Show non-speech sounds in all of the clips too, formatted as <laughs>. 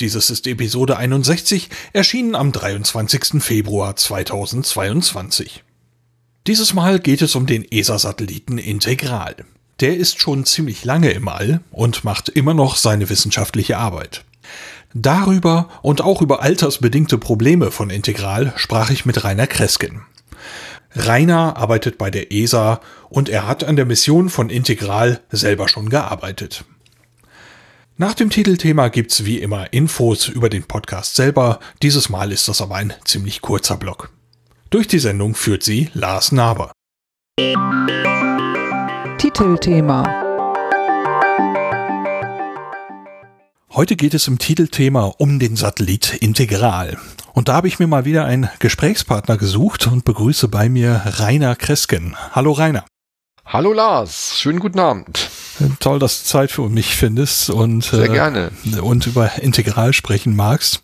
Dieses ist Episode 61, erschienen am 23. Februar 2022. Dieses Mal geht es um den ESA-Satelliten Integral. Der ist schon ziemlich lange im All und macht immer noch seine wissenschaftliche Arbeit. Darüber und auch über altersbedingte Probleme von Integral sprach ich mit Rainer Kresken. Rainer arbeitet bei der ESA und er hat an der Mission von Integral selber schon gearbeitet. Nach dem Titelthema gibt's wie immer Infos über den Podcast selber. Dieses Mal ist das aber ein ziemlich kurzer Block. Durch die Sendung führt sie Lars Naber. Titelthema Heute geht es im Titelthema um den Satellit Integral. Und da habe ich mir mal wieder einen Gesprächspartner gesucht und begrüße bei mir Rainer Kresken. Hallo Rainer. Hallo Lars, schönen guten Abend. Toll, dass du Zeit für mich findest und, Sehr äh, gerne. und über Integral sprechen magst.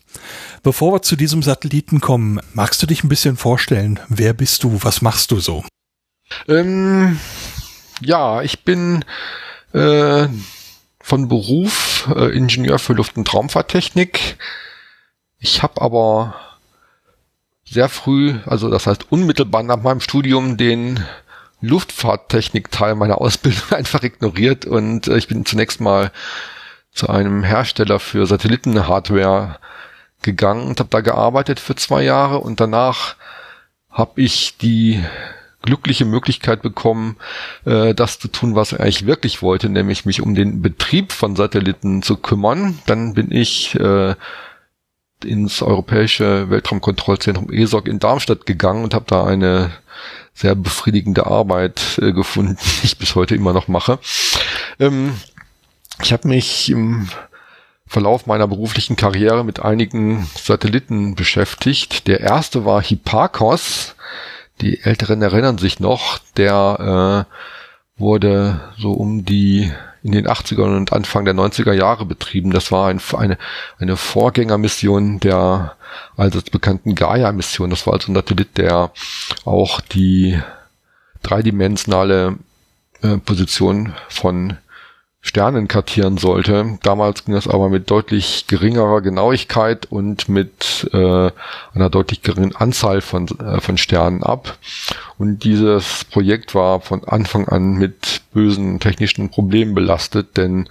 Bevor wir zu diesem Satelliten kommen, magst du dich ein bisschen vorstellen? Wer bist du? Was machst du so? Ähm, ja, ich bin äh, von Beruf äh, Ingenieur für Luft- und Raumfahrttechnik. Ich habe aber sehr früh, also das heißt unmittelbar nach meinem Studium, den Luftfahrttechnik-Teil meiner Ausbildung <laughs> einfach ignoriert und äh, ich bin zunächst mal zu einem Hersteller für Satellitenhardware gegangen und habe da gearbeitet für zwei Jahre und danach habe ich die glückliche Möglichkeit bekommen, äh, das zu tun, was ich eigentlich wirklich wollte, nämlich mich um den Betrieb von Satelliten zu kümmern. Dann bin ich äh, ins Europäische Weltraumkontrollzentrum ESOC in Darmstadt gegangen und habe da eine sehr befriedigende Arbeit äh, gefunden, <laughs> die ich bis heute immer noch mache. Ähm, ich habe mich im Verlauf meiner beruflichen Karriere mit einigen Satelliten beschäftigt. Der erste war Hipparcos. Die Älteren erinnern sich noch. Der äh, wurde so um die in den 80ern und Anfang der 90er Jahre betrieben. Das war ein, eine, eine Vorgängermission der allseits bekannten Gaia-Mission. Das war also ein Satellit, der auch die dreidimensionale äh, Position von Sternen kartieren sollte. Damals ging das aber mit deutlich geringerer Genauigkeit und mit äh, einer deutlich geringen Anzahl von, äh, von Sternen ab. Und dieses Projekt war von Anfang an mit bösen technischen Problemen belastet, denn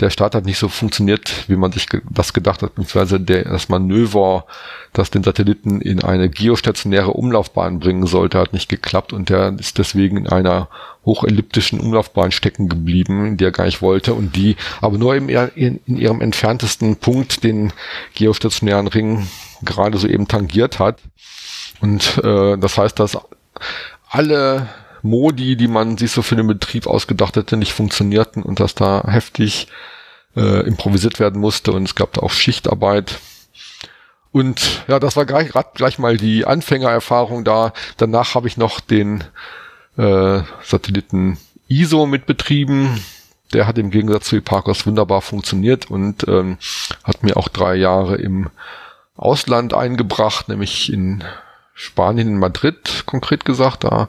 der Start hat nicht so funktioniert, wie man sich das gedacht hat, beziehungsweise der, das Manöver, das den Satelliten in eine geostationäre Umlaufbahn bringen sollte, hat nicht geklappt und der ist deswegen in einer hochelliptischen Umlaufbahn stecken geblieben, der er gar nicht wollte und die aber nur in, in ihrem entferntesten Punkt den geostationären Ring gerade soeben tangiert hat. Und äh, das heißt, dass alle Modi, die man sich so für den Betrieb ausgedacht hätte, nicht funktionierten und dass da heftig äh, improvisiert werden musste und es gab da auch Schichtarbeit. Und ja, das war gleich, gleich mal die Anfängererfahrung da. Danach habe ich noch den äh, Satelliten ISO mitbetrieben. Der hat im Gegensatz zu Hipparcos wunderbar funktioniert und ähm, hat mir auch drei Jahre im Ausland eingebracht, nämlich in Spanien in Madrid konkret gesagt. Da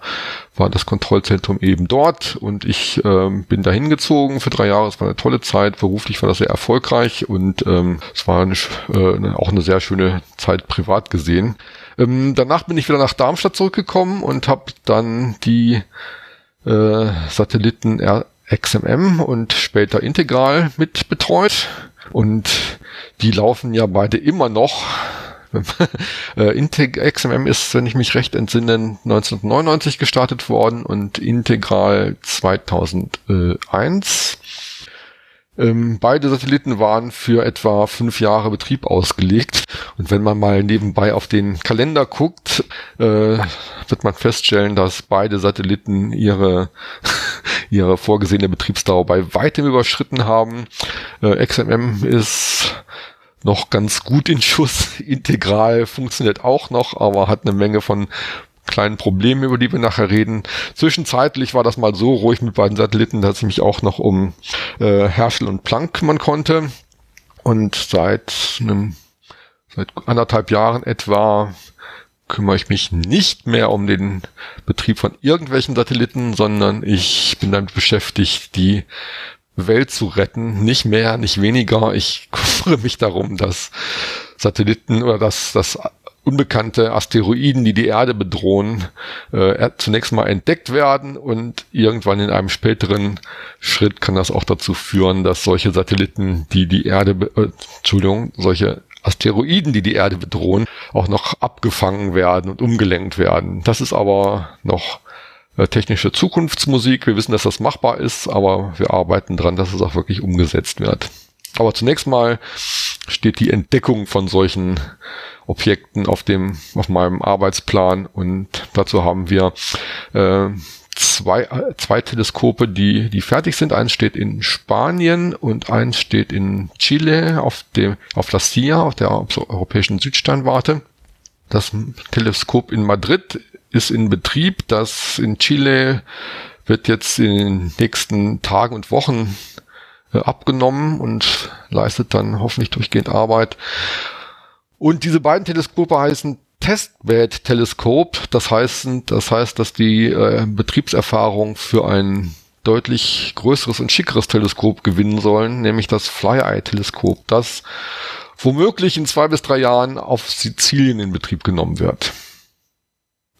war das Kontrollzentrum eben dort und ich ähm, bin da hingezogen für drei Jahre. Es war eine tolle Zeit. Beruflich war das sehr erfolgreich und ähm, es war eine, äh, auch eine sehr schöne Zeit privat gesehen. Ähm, danach bin ich wieder nach Darmstadt zurückgekommen und habe dann die äh, Satelliten XMM und später Integral mit betreut. Und die laufen ja beide immer noch Integ XMM ist, wenn ich mich recht entsinne, 1999 gestartet worden und Integral 2001. Ähm, beide Satelliten waren für etwa fünf Jahre Betrieb ausgelegt. Und wenn man mal nebenbei auf den Kalender guckt, äh, wird man feststellen, dass beide Satelliten ihre, <laughs> ihre vorgesehene Betriebsdauer bei weitem überschritten haben. Äh, XMM ist noch ganz gut in Schuss. Integral funktioniert auch noch, aber hat eine Menge von kleinen Problemen, über die wir nachher reden. Zwischenzeitlich war das mal so ruhig mit beiden Satelliten, dass ich mich auch noch um äh, Herschel und Planck kümmern konnte. Und seit einem, seit anderthalb Jahren etwa kümmere ich mich nicht mehr um den Betrieb von irgendwelchen Satelliten, sondern ich bin damit beschäftigt, die Welt zu retten. Nicht mehr, nicht weniger. Ich <laughs> kümmere mich darum, dass Satelliten oder dass, dass unbekannte Asteroiden, die die Erde bedrohen, äh, zunächst mal entdeckt werden und irgendwann in einem späteren Schritt kann das auch dazu führen, dass solche Satelliten, die die Erde, äh, Entschuldigung, solche Asteroiden, die die Erde bedrohen, auch noch abgefangen werden und umgelenkt werden. Das ist aber noch äh, technische Zukunftsmusik. Wir wissen, dass das machbar ist, aber wir arbeiten dran, dass es auch wirklich umgesetzt wird. Aber zunächst mal steht die Entdeckung von solchen Objekten auf dem, auf meinem Arbeitsplan und dazu haben wir äh, zwei, zwei Teleskope, die, die fertig sind. Eins steht in Spanien und eins steht in Chile auf dem, auf La Silla, auf der europäischen Südsternwarte. Das Teleskop in Madrid ist in Betrieb. Das in Chile wird jetzt in den nächsten Tagen und Wochen äh, abgenommen und leistet dann hoffentlich durchgehend Arbeit. Und diese beiden Teleskope heißen Testbed-Teleskop. Das heißt, das heißt, dass die äh, Betriebserfahrung für ein deutlich größeres und schickeres Teleskop gewinnen sollen, nämlich das Fly-Eye-Teleskop, das womöglich in zwei bis drei Jahren auf Sizilien in Betrieb genommen wird.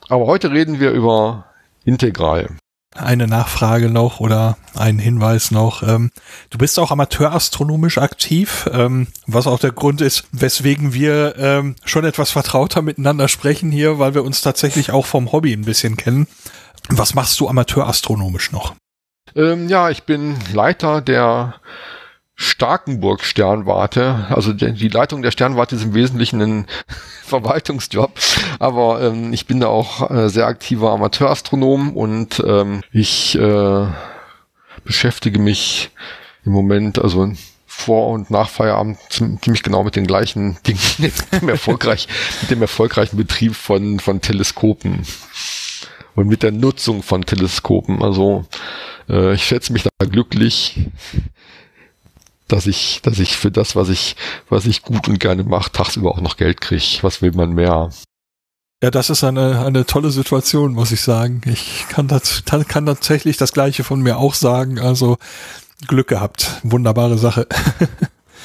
Aber heute reden wir über Integral eine Nachfrage noch oder einen Hinweis noch. Ähm, du bist auch amateurastronomisch aktiv, ähm, was auch der Grund ist, weswegen wir ähm, schon etwas vertrauter miteinander sprechen hier, weil wir uns tatsächlich auch vom Hobby ein bisschen kennen. Was machst du amateurastronomisch noch? Ähm, ja, ich bin Leiter der Starkenburg Sternwarte. Also die Leitung der Sternwarte ist im Wesentlichen ein <laughs> Verwaltungsjob, aber ähm, ich bin da auch äh, sehr aktiver Amateurastronom und ähm, ich äh, beschäftige mich im Moment, also vor und nach Feierabend ziemlich genau mit den gleichen <laughs> Dingen, mit dem, erfolgreich, mit dem erfolgreichen Betrieb von, von Teleskopen und mit der Nutzung von Teleskopen. Also äh, ich schätze mich da glücklich, dass ich, dass ich für das, was ich, was ich gut und gerne mache, tagsüber auch noch Geld kriege. Was will man mehr? Ja, das ist eine, eine tolle Situation, muss ich sagen. Ich kann, das, kann tatsächlich das Gleiche von mir auch sagen. Also Glück gehabt. Wunderbare Sache.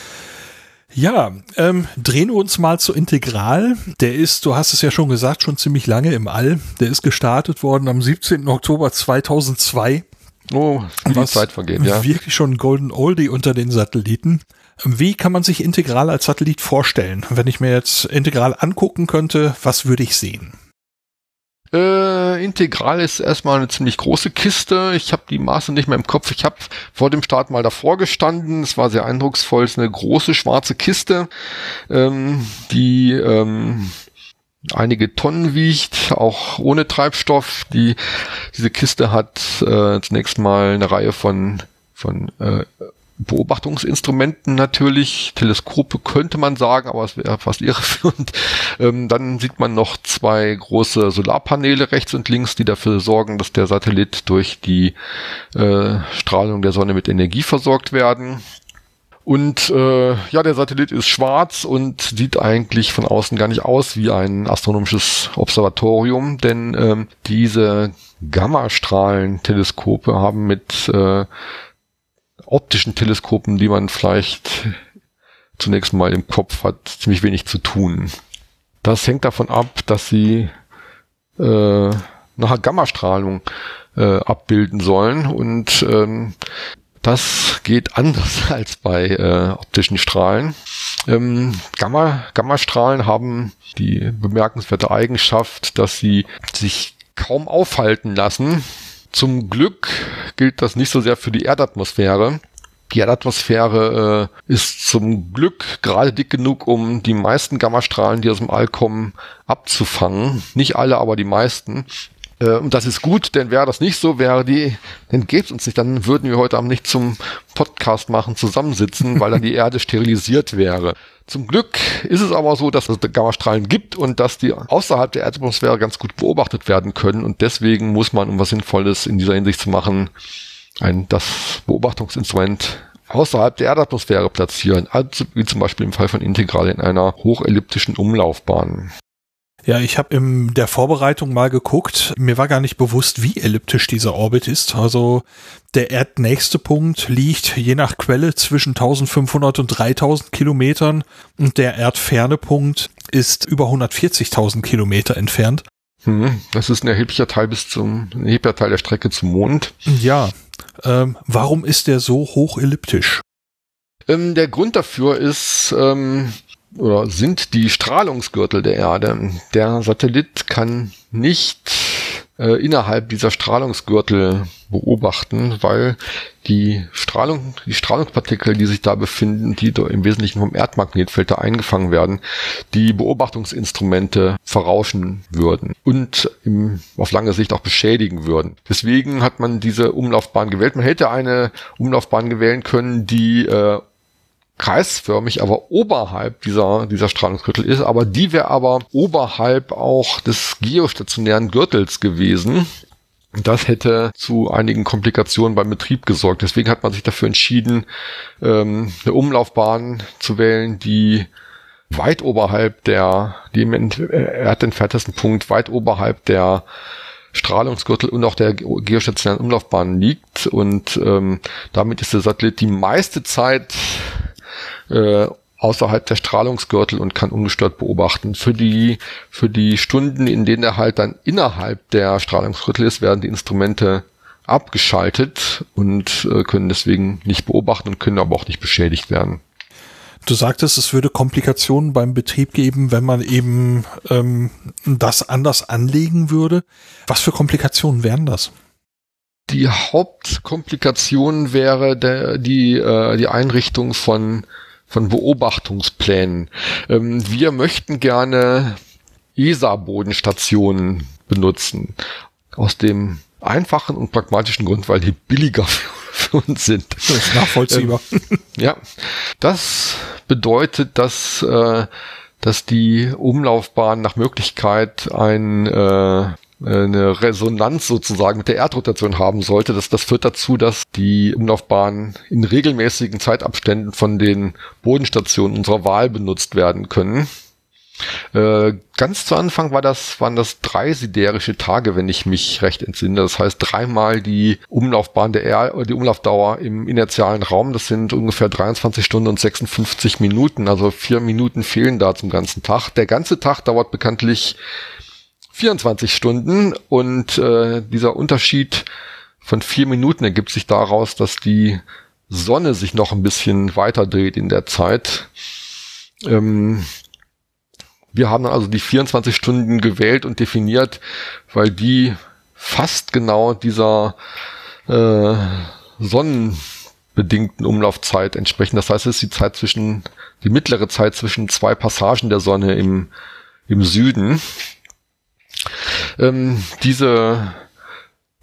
<laughs> ja, ähm, drehen wir uns mal zu Integral. Der ist, du hast es ja schon gesagt, schon ziemlich lange im All. Der ist gestartet worden am 17. Oktober 2002 Oh, wie die Zeit vergeht, ja. Wirklich schon ein Golden Oldie unter den Satelliten. Wie kann man sich Integral als Satellit vorstellen? Wenn ich mir jetzt Integral angucken könnte, was würde ich sehen? Äh, Integral ist erstmal eine ziemlich große Kiste. Ich habe die Maße nicht mehr im Kopf. Ich habe vor dem Start mal davor gestanden. Es war sehr eindrucksvoll. Es ist eine große schwarze Kiste, ähm, die ähm, einige Tonnen wiegt, auch ohne Treibstoff. Die, diese Kiste hat äh, zunächst mal eine Reihe von, von äh, Beobachtungsinstrumenten natürlich, Teleskope könnte man sagen, aber es wäre fast <laughs> irreführend. Ähm, dann sieht man noch zwei große Solarpaneele rechts und links, die dafür sorgen, dass der Satellit durch die äh, Strahlung der Sonne mit Energie versorgt werden. Und äh, ja, der Satellit ist schwarz und sieht eigentlich von außen gar nicht aus wie ein astronomisches Observatorium, denn ähm, diese Gammastrahlen-Teleskope haben mit äh, optischen Teleskopen, die man vielleicht zunächst mal im Kopf hat, ziemlich wenig zu tun. Das hängt davon ab, dass sie äh, nachher Gammastrahlung äh, abbilden sollen und ähm, das geht anders <laughs> als bei äh, optischen Strahlen. Ähm, Gamma, Gammastrahlen haben die bemerkenswerte Eigenschaft, dass sie sich kaum aufhalten lassen. Zum Glück gilt das nicht so sehr für die Erdatmosphäre. Die Erdatmosphäre äh, ist zum Glück gerade dick genug, um die meisten Gammastrahlen, die aus dem All kommen, abzufangen. Nicht alle, aber die meisten. Äh, und das ist gut, denn wäre das nicht so, wäre die, dann gäbe es uns nicht, dann würden wir heute Abend nicht zum Podcast machen, zusammensitzen, weil dann die <laughs> Erde sterilisiert wäre. Zum Glück ist es aber so, dass es Gammastrahlen gibt und dass die außerhalb der Erdatmosphäre ganz gut beobachtet werden können und deswegen muss man, um was Sinnvolles in dieser Hinsicht zu machen, ein, das Beobachtungsinstrument außerhalb der Erdatmosphäre platzieren, also wie zum Beispiel im Fall von Integral in einer hochelliptischen Umlaufbahn. Ja, ich habe in der Vorbereitung mal geguckt. Mir war gar nicht bewusst, wie elliptisch dieser Orbit ist. Also der erdnächste Punkt liegt je nach Quelle zwischen 1500 und 3000 Kilometern und der erdferne Punkt ist über 140.000 Kilometer entfernt. Hm, das ist ein erheblicher Teil bis zum ein erheblicher Teil der Strecke zum Mond. Ja. Ähm, warum ist der so hoch elliptisch? Ähm, der Grund dafür ist, ähm, oder sind die Strahlungsgürtel der Erde. Der Satellit kann nicht äh, innerhalb dieser Strahlungsgürtel beobachten, weil die Strahlung, die Strahlungspartikel, die sich da befinden, die im Wesentlichen vom Erdmagnetfeld da eingefangen werden, die Beobachtungsinstrumente verrauschen würden und im, auf lange Sicht auch beschädigen würden. Deswegen hat man diese Umlaufbahn gewählt. Man hätte eine Umlaufbahn gewählen können, die äh, kreisförmig, aber oberhalb dieser, dieser Strahlungsgürtel ist, aber die wäre aber oberhalb auch des geostationären Gürtels gewesen. Das hätte zu einigen Komplikationen beim Betrieb gesorgt. Deswegen hat man sich dafür entschieden, ähm, eine Umlaufbahn zu wählen, die weit oberhalb der, die im erdentferntesten Punkt weit oberhalb der Strahlungsgürtel und auch der geostationären Umlaufbahn liegt. Und ähm, damit ist der Satellit die meiste Zeit äh, außerhalb der Strahlungsgürtel und kann ungestört beobachten. Für die, für die Stunden, in denen er halt dann innerhalb der Strahlungsgürtel ist, werden die Instrumente abgeschaltet und äh, können deswegen nicht beobachten und können aber auch nicht beschädigt werden. Du sagtest, es würde Komplikationen beim Betrieb geben, wenn man eben ähm, das anders anlegen würde. Was für Komplikationen wären das? Die Hauptkomplikation wäre der, die, äh, die Einrichtung von von Beobachtungsplänen. Ähm, wir möchten gerne ESA-Bodenstationen benutzen. Aus dem einfachen und pragmatischen Grund, weil die billiger <laughs> für uns sind. Das ist nachvollziehbar. Ähm, ja, das bedeutet, dass, äh, dass die Umlaufbahn nach Möglichkeit ein äh, eine Resonanz sozusagen mit der Erdrotation haben sollte. Das, das führt dazu, dass die Umlaufbahnen in regelmäßigen Zeitabständen von den Bodenstationen unserer Wahl benutzt werden können. Äh, ganz zu Anfang war das, waren das drei siderische Tage, wenn ich mich recht entsinne. Das heißt dreimal die Umlaufbahn der Erde, die Umlaufdauer im inertialen Raum. Das sind ungefähr 23 Stunden und 56 Minuten. Also vier Minuten fehlen da zum ganzen Tag. Der ganze Tag dauert bekanntlich 24 Stunden und äh, dieser Unterschied von vier Minuten ergibt sich daraus, dass die Sonne sich noch ein bisschen weiter dreht in der Zeit. Ähm, wir haben also die 24 Stunden gewählt und definiert, weil die fast genau dieser äh, sonnenbedingten Umlaufzeit entsprechen. Das heißt, es ist die Zeit zwischen, die mittlere Zeit zwischen zwei Passagen der Sonne im, im Süden. Ähm, diese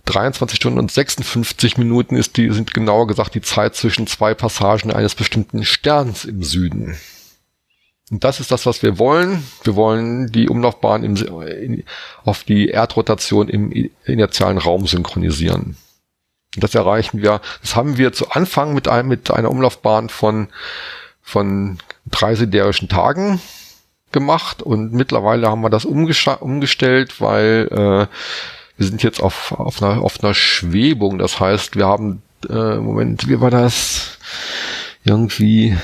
23 Stunden und 56 Minuten ist die, sind genauer gesagt die Zeit zwischen zwei Passagen eines bestimmten Sterns im Süden. Und das ist das, was wir wollen. Wir wollen die Umlaufbahn im, in, auf die Erdrotation im inertialen Raum synchronisieren. Und das erreichen wir, das haben wir zu Anfang mit, einem, mit einer Umlaufbahn von, von drei siderischen Tagen gemacht und mittlerweile haben wir das umgestellt, weil äh, wir sind jetzt auf, auf, einer, auf einer Schwebung. Das heißt, wir haben, äh, Moment, wie war das? Irgendwie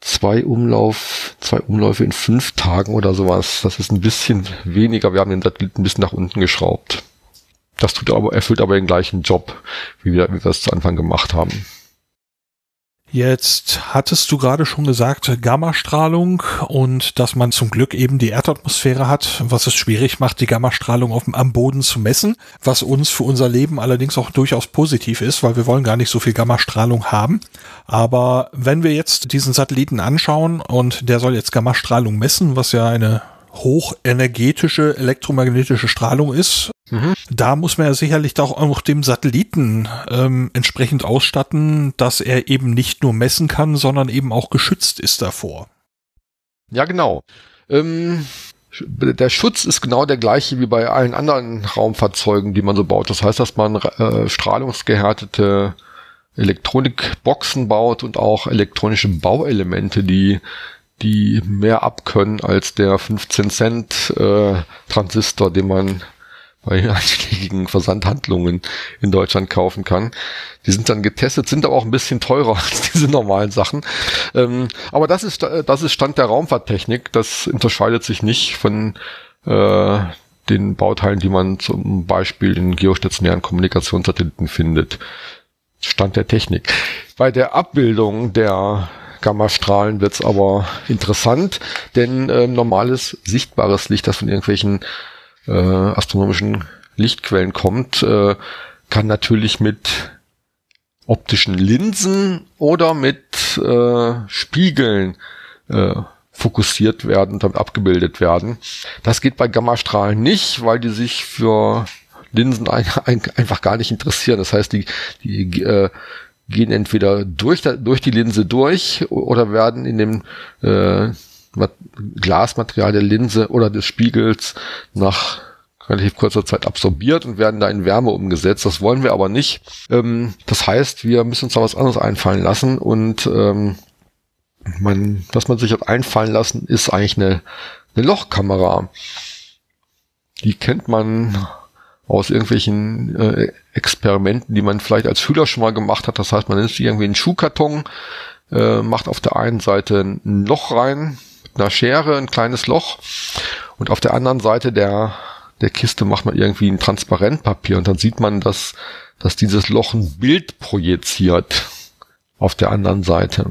zwei Umlauf, zwei Umläufe in fünf Tagen oder sowas. Das ist ein bisschen weniger. Wir haben den Satellit ein bisschen nach unten geschraubt. Das tut aber, erfüllt aber den gleichen Job, wie wir, wie wir es zu Anfang gemacht haben. Jetzt hattest du gerade schon gesagt, Gammastrahlung und dass man zum Glück eben die Erdatmosphäre hat, was es schwierig macht, die Gammastrahlung auf am Boden zu messen, was uns für unser Leben allerdings auch durchaus positiv ist, weil wir wollen gar nicht so viel Gammastrahlung haben. Aber wenn wir jetzt diesen Satelliten anschauen und der soll jetzt Gammastrahlung messen, was ja eine hochenergetische elektromagnetische Strahlung ist. Mhm. Da muss man ja sicherlich auch noch dem Satelliten ähm, entsprechend ausstatten, dass er eben nicht nur messen kann, sondern eben auch geschützt ist davor. Ja, genau. Ähm, der Schutz ist genau der gleiche wie bei allen anderen Raumfahrzeugen, die man so baut. Das heißt, dass man äh, strahlungsgehärtete Elektronikboxen baut und auch elektronische Bauelemente, die die mehr abkönnen als der 15 Cent äh, Transistor, den man bei <laughs> einschlägigen Versandhandlungen in Deutschland kaufen kann. Die sind dann getestet, sind aber auch ein bisschen teurer <laughs> als diese normalen Sachen. Ähm, aber das ist, das ist Stand der Raumfahrttechnik. Das unterscheidet sich nicht von äh, den Bauteilen, die man zum Beispiel in geostationären Kommunikationssatelliten findet. Stand der Technik. Bei der Abbildung der Gammastrahlen wird's aber interessant, denn äh, normales sichtbares Licht, das von irgendwelchen äh, astronomischen Lichtquellen kommt, äh, kann natürlich mit optischen Linsen oder mit äh, Spiegeln äh, fokussiert werden und damit abgebildet werden. Das geht bei Gammastrahlen nicht, weil die sich für Linsen ein, ein, einfach gar nicht interessieren. Das heißt, die, die äh, gehen entweder durch, durch die Linse durch oder werden in dem äh, Glasmaterial der Linse oder des Spiegels nach relativ kurzer Zeit absorbiert und werden da in Wärme umgesetzt. Das wollen wir aber nicht. Ähm, das heißt, wir müssen uns da was anderes einfallen lassen und ähm, man, was man sich hat einfallen lassen, ist eigentlich eine, eine Lochkamera. Die kennt man aus irgendwelchen äh, Experimenten, die man vielleicht als Schüler schon mal gemacht hat. Das heißt, man nimmt irgendwie einen Schuhkarton, äh, macht auf der einen Seite ein Loch rein, mit einer Schere, ein kleines Loch, und auf der anderen Seite der, der Kiste macht man irgendwie ein Transparentpapier und dann sieht man, dass, dass dieses Loch ein Bild projiziert auf der anderen Seite.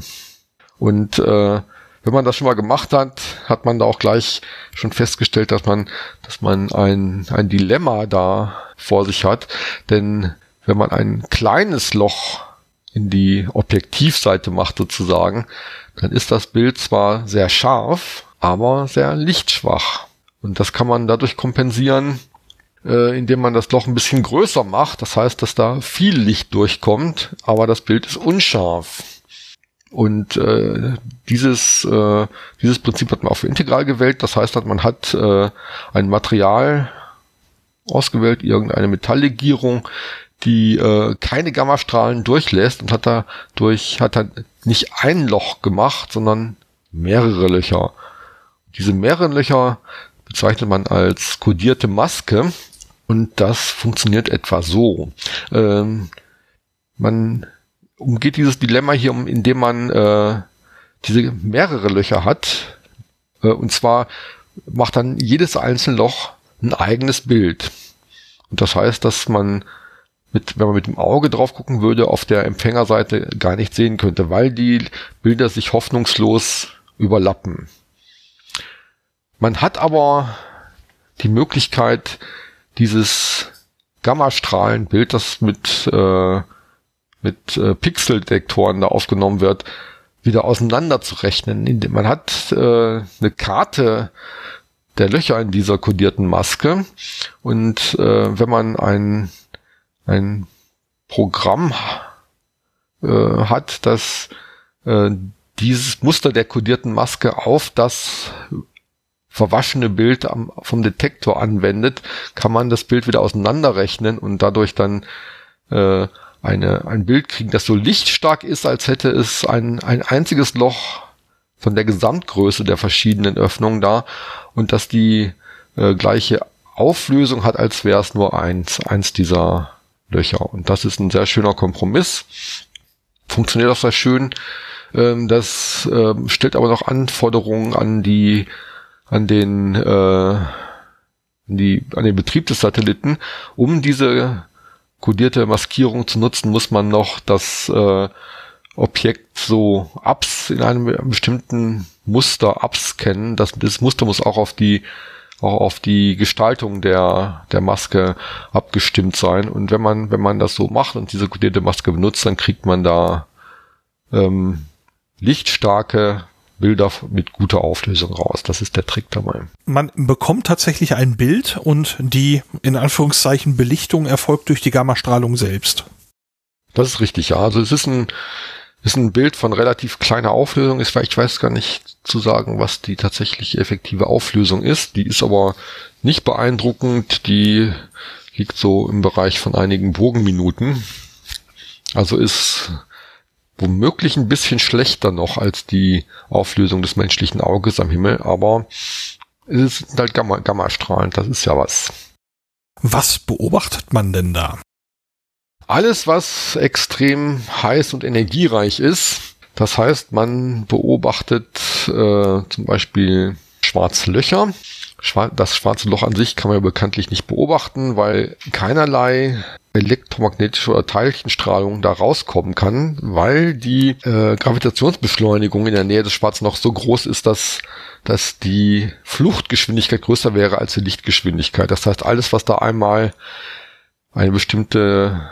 Und äh, wenn man das schon mal gemacht hat, hat man da auch gleich schon festgestellt, dass man, dass man ein, ein Dilemma da vor sich hat. Denn wenn man ein kleines Loch in die Objektivseite macht sozusagen, dann ist das Bild zwar sehr scharf, aber sehr lichtschwach. Und das kann man dadurch kompensieren, äh, indem man das Loch ein bisschen größer macht. Das heißt, dass da viel Licht durchkommt, aber das Bild ist unscharf. Und äh, dieses, äh, dieses Prinzip hat man auch für integral gewählt. Das heißt, man hat äh, ein Material ausgewählt, irgendeine Metalllegierung, die äh, keine Gammastrahlen durchlässt und hat da durch hat dann nicht ein Loch gemacht, sondern mehrere Löcher. Diese mehreren Löcher bezeichnet man als kodierte Maske und das funktioniert etwa so. Ähm, man umgeht dieses Dilemma hier, um, indem man äh, diese mehrere Löcher hat. Äh, und zwar macht dann jedes einzelne Loch ein eigenes Bild. Und das heißt, dass man mit, wenn man mit dem Auge drauf gucken würde, auf der Empfängerseite gar nicht sehen könnte, weil die Bilder sich hoffnungslos überlappen. Man hat aber die Möglichkeit, dieses Gammastrahlenbild, das mit äh, mit äh, Pixeldetektoren da aufgenommen wird, wieder auseinanderzurechnen. Man hat äh, eine Karte der Löcher in dieser kodierten Maske und äh, wenn man ein, ein Programm äh, hat, das äh, dieses Muster der kodierten Maske auf das verwaschene Bild am, vom Detektor anwendet, kann man das Bild wieder auseinanderrechnen und dadurch dann äh, eine, ein Bild kriegen, das so lichtstark ist, als hätte es ein, ein einziges Loch von der Gesamtgröße der verschiedenen Öffnungen da und dass die äh, gleiche Auflösung hat, als wäre es nur eins, eins dieser Löcher. Und das ist ein sehr schöner Kompromiss. Funktioniert auch sehr schön. Ähm, das äh, stellt aber noch Anforderungen an die, an den, äh, die, an den Betrieb des Satelliten, um diese kodierte Maskierung zu nutzen, muss man noch das äh, Objekt so abs in einem bestimmten Muster abscannen. Das, das Muster muss auch auf die auch auf die Gestaltung der, der Maske abgestimmt sein. Und wenn man, wenn man das so macht und diese kodierte Maske benutzt, dann kriegt man da ähm, lichtstarke Bilder mit guter Auflösung raus. Das ist der Trick dabei. Man bekommt tatsächlich ein Bild und die in Anführungszeichen Belichtung erfolgt durch die Gammastrahlung selbst. Das ist richtig, ja. Also es ist ein, ist ein Bild von relativ kleiner Auflösung. Ich weiß gar nicht zu sagen, was die tatsächlich effektive Auflösung ist. Die ist aber nicht beeindruckend. Die liegt so im Bereich von einigen Bogenminuten. Also ist womöglich ein bisschen schlechter noch als die Auflösung des menschlichen Auges am Himmel, aber es ist halt Gamma, Gammastrahlen, das ist ja was. Was beobachtet man denn da? Alles, was extrem heiß und energiereich ist. Das heißt, man beobachtet äh, zum Beispiel schwarze Löcher. Das schwarze Loch an sich kann man ja bekanntlich nicht beobachten, weil keinerlei elektromagnetische oder Teilchenstrahlung da rauskommen kann, weil die äh, Gravitationsbeschleunigung in der Nähe des schwarzen Lochs so groß ist, dass, dass die Fluchtgeschwindigkeit größer wäre als die Lichtgeschwindigkeit. Das heißt, alles, was da einmal eine bestimmte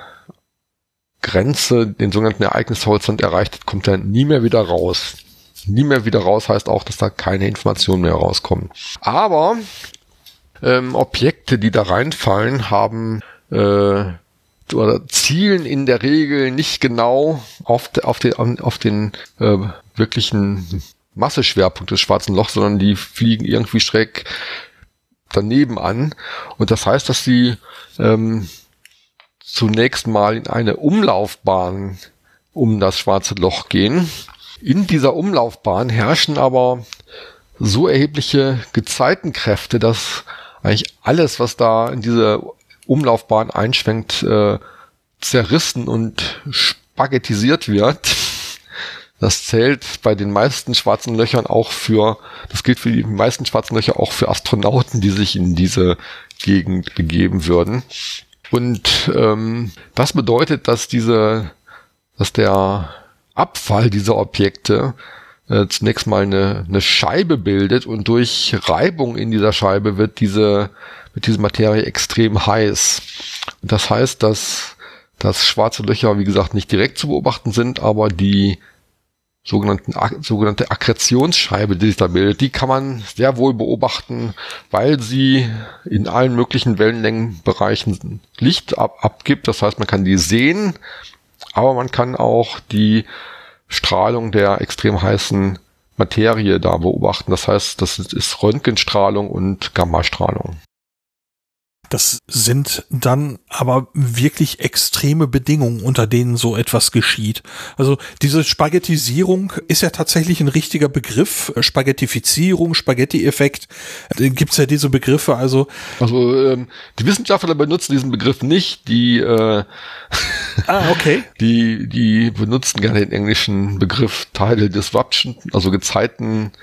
Grenze, den sogenannten Ereignishorizont erreicht hat, kommt dann nie mehr wieder raus. Nie mehr wieder raus heißt auch, dass da keine Informationen mehr rauskommen. Aber ähm, Objekte, die da reinfallen, haben äh, oder zielen in der Regel nicht genau auf, auf den, auf den äh, wirklichen Masseschwerpunkt des schwarzen Lochs, sondern die fliegen irgendwie schräg daneben an. Und das heißt, dass sie ähm, zunächst mal in eine Umlaufbahn um das schwarze Loch gehen. In dieser Umlaufbahn herrschen aber so erhebliche Gezeitenkräfte, dass eigentlich alles, was da in diese Umlaufbahn einschwenkt, äh, zerrissen und spaghettisiert wird. Das zählt bei den meisten schwarzen Löchern auch für, das gilt für die meisten schwarzen Löcher auch für Astronauten, die sich in diese Gegend begeben würden. Und ähm, das bedeutet, dass diese, dass der Abfall dieser Objekte äh, zunächst mal eine, eine Scheibe bildet und durch Reibung in dieser Scheibe wird diese, wird diese Materie extrem heiß. Das heißt, dass, dass schwarze Löcher, wie gesagt, nicht direkt zu beobachten sind, aber die sogenannten, sogenannte Akkretionsscheibe, die sich da bildet, die kann man sehr wohl beobachten, weil sie in allen möglichen Wellenlängenbereichen Licht ab, abgibt. Das heißt, man kann die sehen, aber man kann auch die Strahlung der extrem heißen Materie da beobachten. Das heißt, das ist Röntgenstrahlung und Gammastrahlung. Das sind dann aber wirklich extreme Bedingungen, unter denen so etwas geschieht. Also diese Spaghettisierung ist ja tatsächlich ein richtiger Begriff. Spaghettifizierung, Spaghetti-Effekt. Da gibt's ja diese Begriffe. Also, also ähm, die Wissenschaftler benutzen diesen Begriff nicht. Die, äh, <laughs> ah, okay. die, die benutzen gerne den englischen Begriff Tidal Disruption, also Gezeiten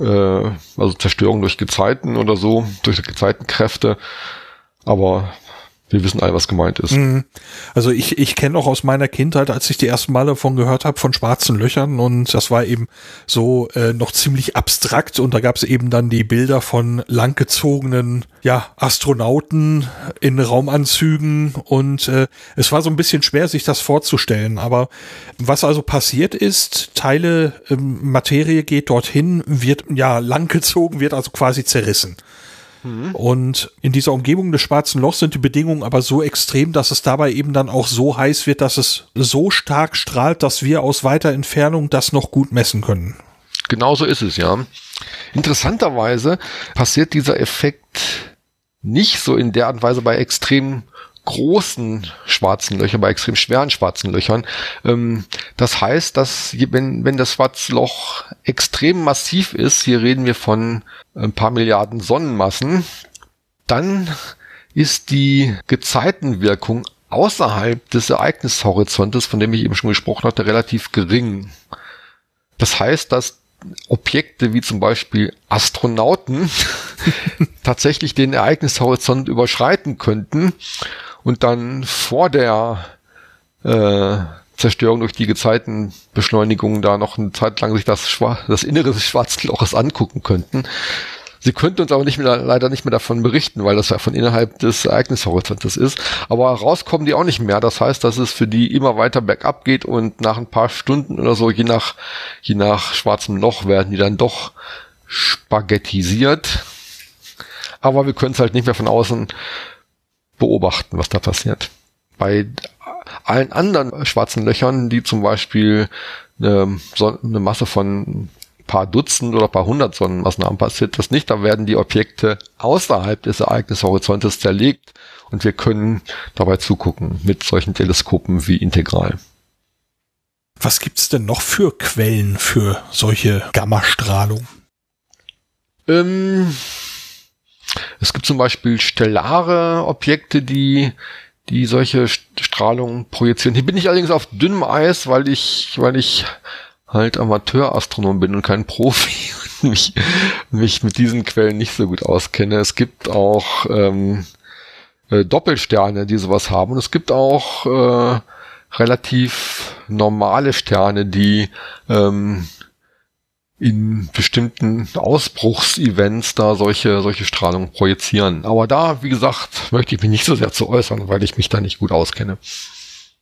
äh, also Zerstörung durch Gezeiten oder so, durch Gezeitenkräfte. Aber wir wissen alle, was gemeint ist. Mhm. Also ich, ich kenne auch aus meiner Kindheit, als ich die ersten Mal davon gehört habe, von schwarzen Löchern und das war eben so äh, noch ziemlich abstrakt und da gab es eben dann die Bilder von langgezogenen ja, Astronauten in Raumanzügen und äh, es war so ein bisschen schwer, sich das vorzustellen. Aber was also passiert ist, Teile, ähm, Materie geht dorthin, wird ja langgezogen, wird also quasi zerrissen. Und in dieser Umgebung des Schwarzen Lochs sind die Bedingungen aber so extrem, dass es dabei eben dann auch so heiß wird, dass es so stark strahlt, dass wir aus weiter Entfernung das noch gut messen können. Genauso ist es, ja. Interessanterweise passiert dieser Effekt nicht so in der Art und Weise bei extrem großen schwarzen Löchern, bei extrem schweren schwarzen Löchern. Ähm, das heißt, dass wenn, wenn das schwarze Loch extrem massiv ist, hier reden wir von ein paar Milliarden Sonnenmassen, dann ist die Gezeitenwirkung außerhalb des Ereignishorizontes, von dem ich eben schon gesprochen hatte, relativ gering. Das heißt, dass Objekte wie zum Beispiel Astronauten <laughs> tatsächlich den Ereignishorizont überschreiten könnten und dann vor der äh, Zerstörung durch die Gezeitenbeschleunigung da noch eine Zeit lang sich das, Schwa das Innere des Schwarzen Loches angucken könnten. Sie könnten uns aber nicht mehr, leider nicht mehr davon berichten, weil das ja von innerhalb des Ereignishorizontes ist. Aber rauskommen die auch nicht mehr. Das heißt, dass es für die immer weiter bergab geht und nach ein paar Stunden oder so, je nach, je nach schwarzem Loch, werden die dann doch spaghettisiert. Aber wir können es halt nicht mehr von außen beobachten, was da passiert. Bei allen anderen schwarzen Löchern, die zum Beispiel eine, eine Masse von paar Dutzend oder paar hundert Sonnenmassen passiert das nicht. Da werden die Objekte außerhalb des Ereignishorizontes zerlegt und wir können dabei zugucken mit solchen Teleskopen wie Integral. Was gibt's denn noch für Quellen für solche Gammastrahlung? Ähm, es gibt zum Beispiel stellare Objekte, die die solche Strahlung projizieren. Hier bin ich allerdings auf dünnem Eis, weil ich, weil ich halt Amateurastronom bin und kein Profi <laughs> und mich, mich mit diesen Quellen nicht so gut auskenne. Es gibt auch ähm, äh, Doppelsterne, die sowas haben und es gibt auch äh, relativ normale Sterne, die ähm, in bestimmten Ausbruchsevents da solche, solche Strahlung projizieren. Aber da, wie gesagt, möchte ich mich nicht so sehr zu äußern, weil ich mich da nicht gut auskenne.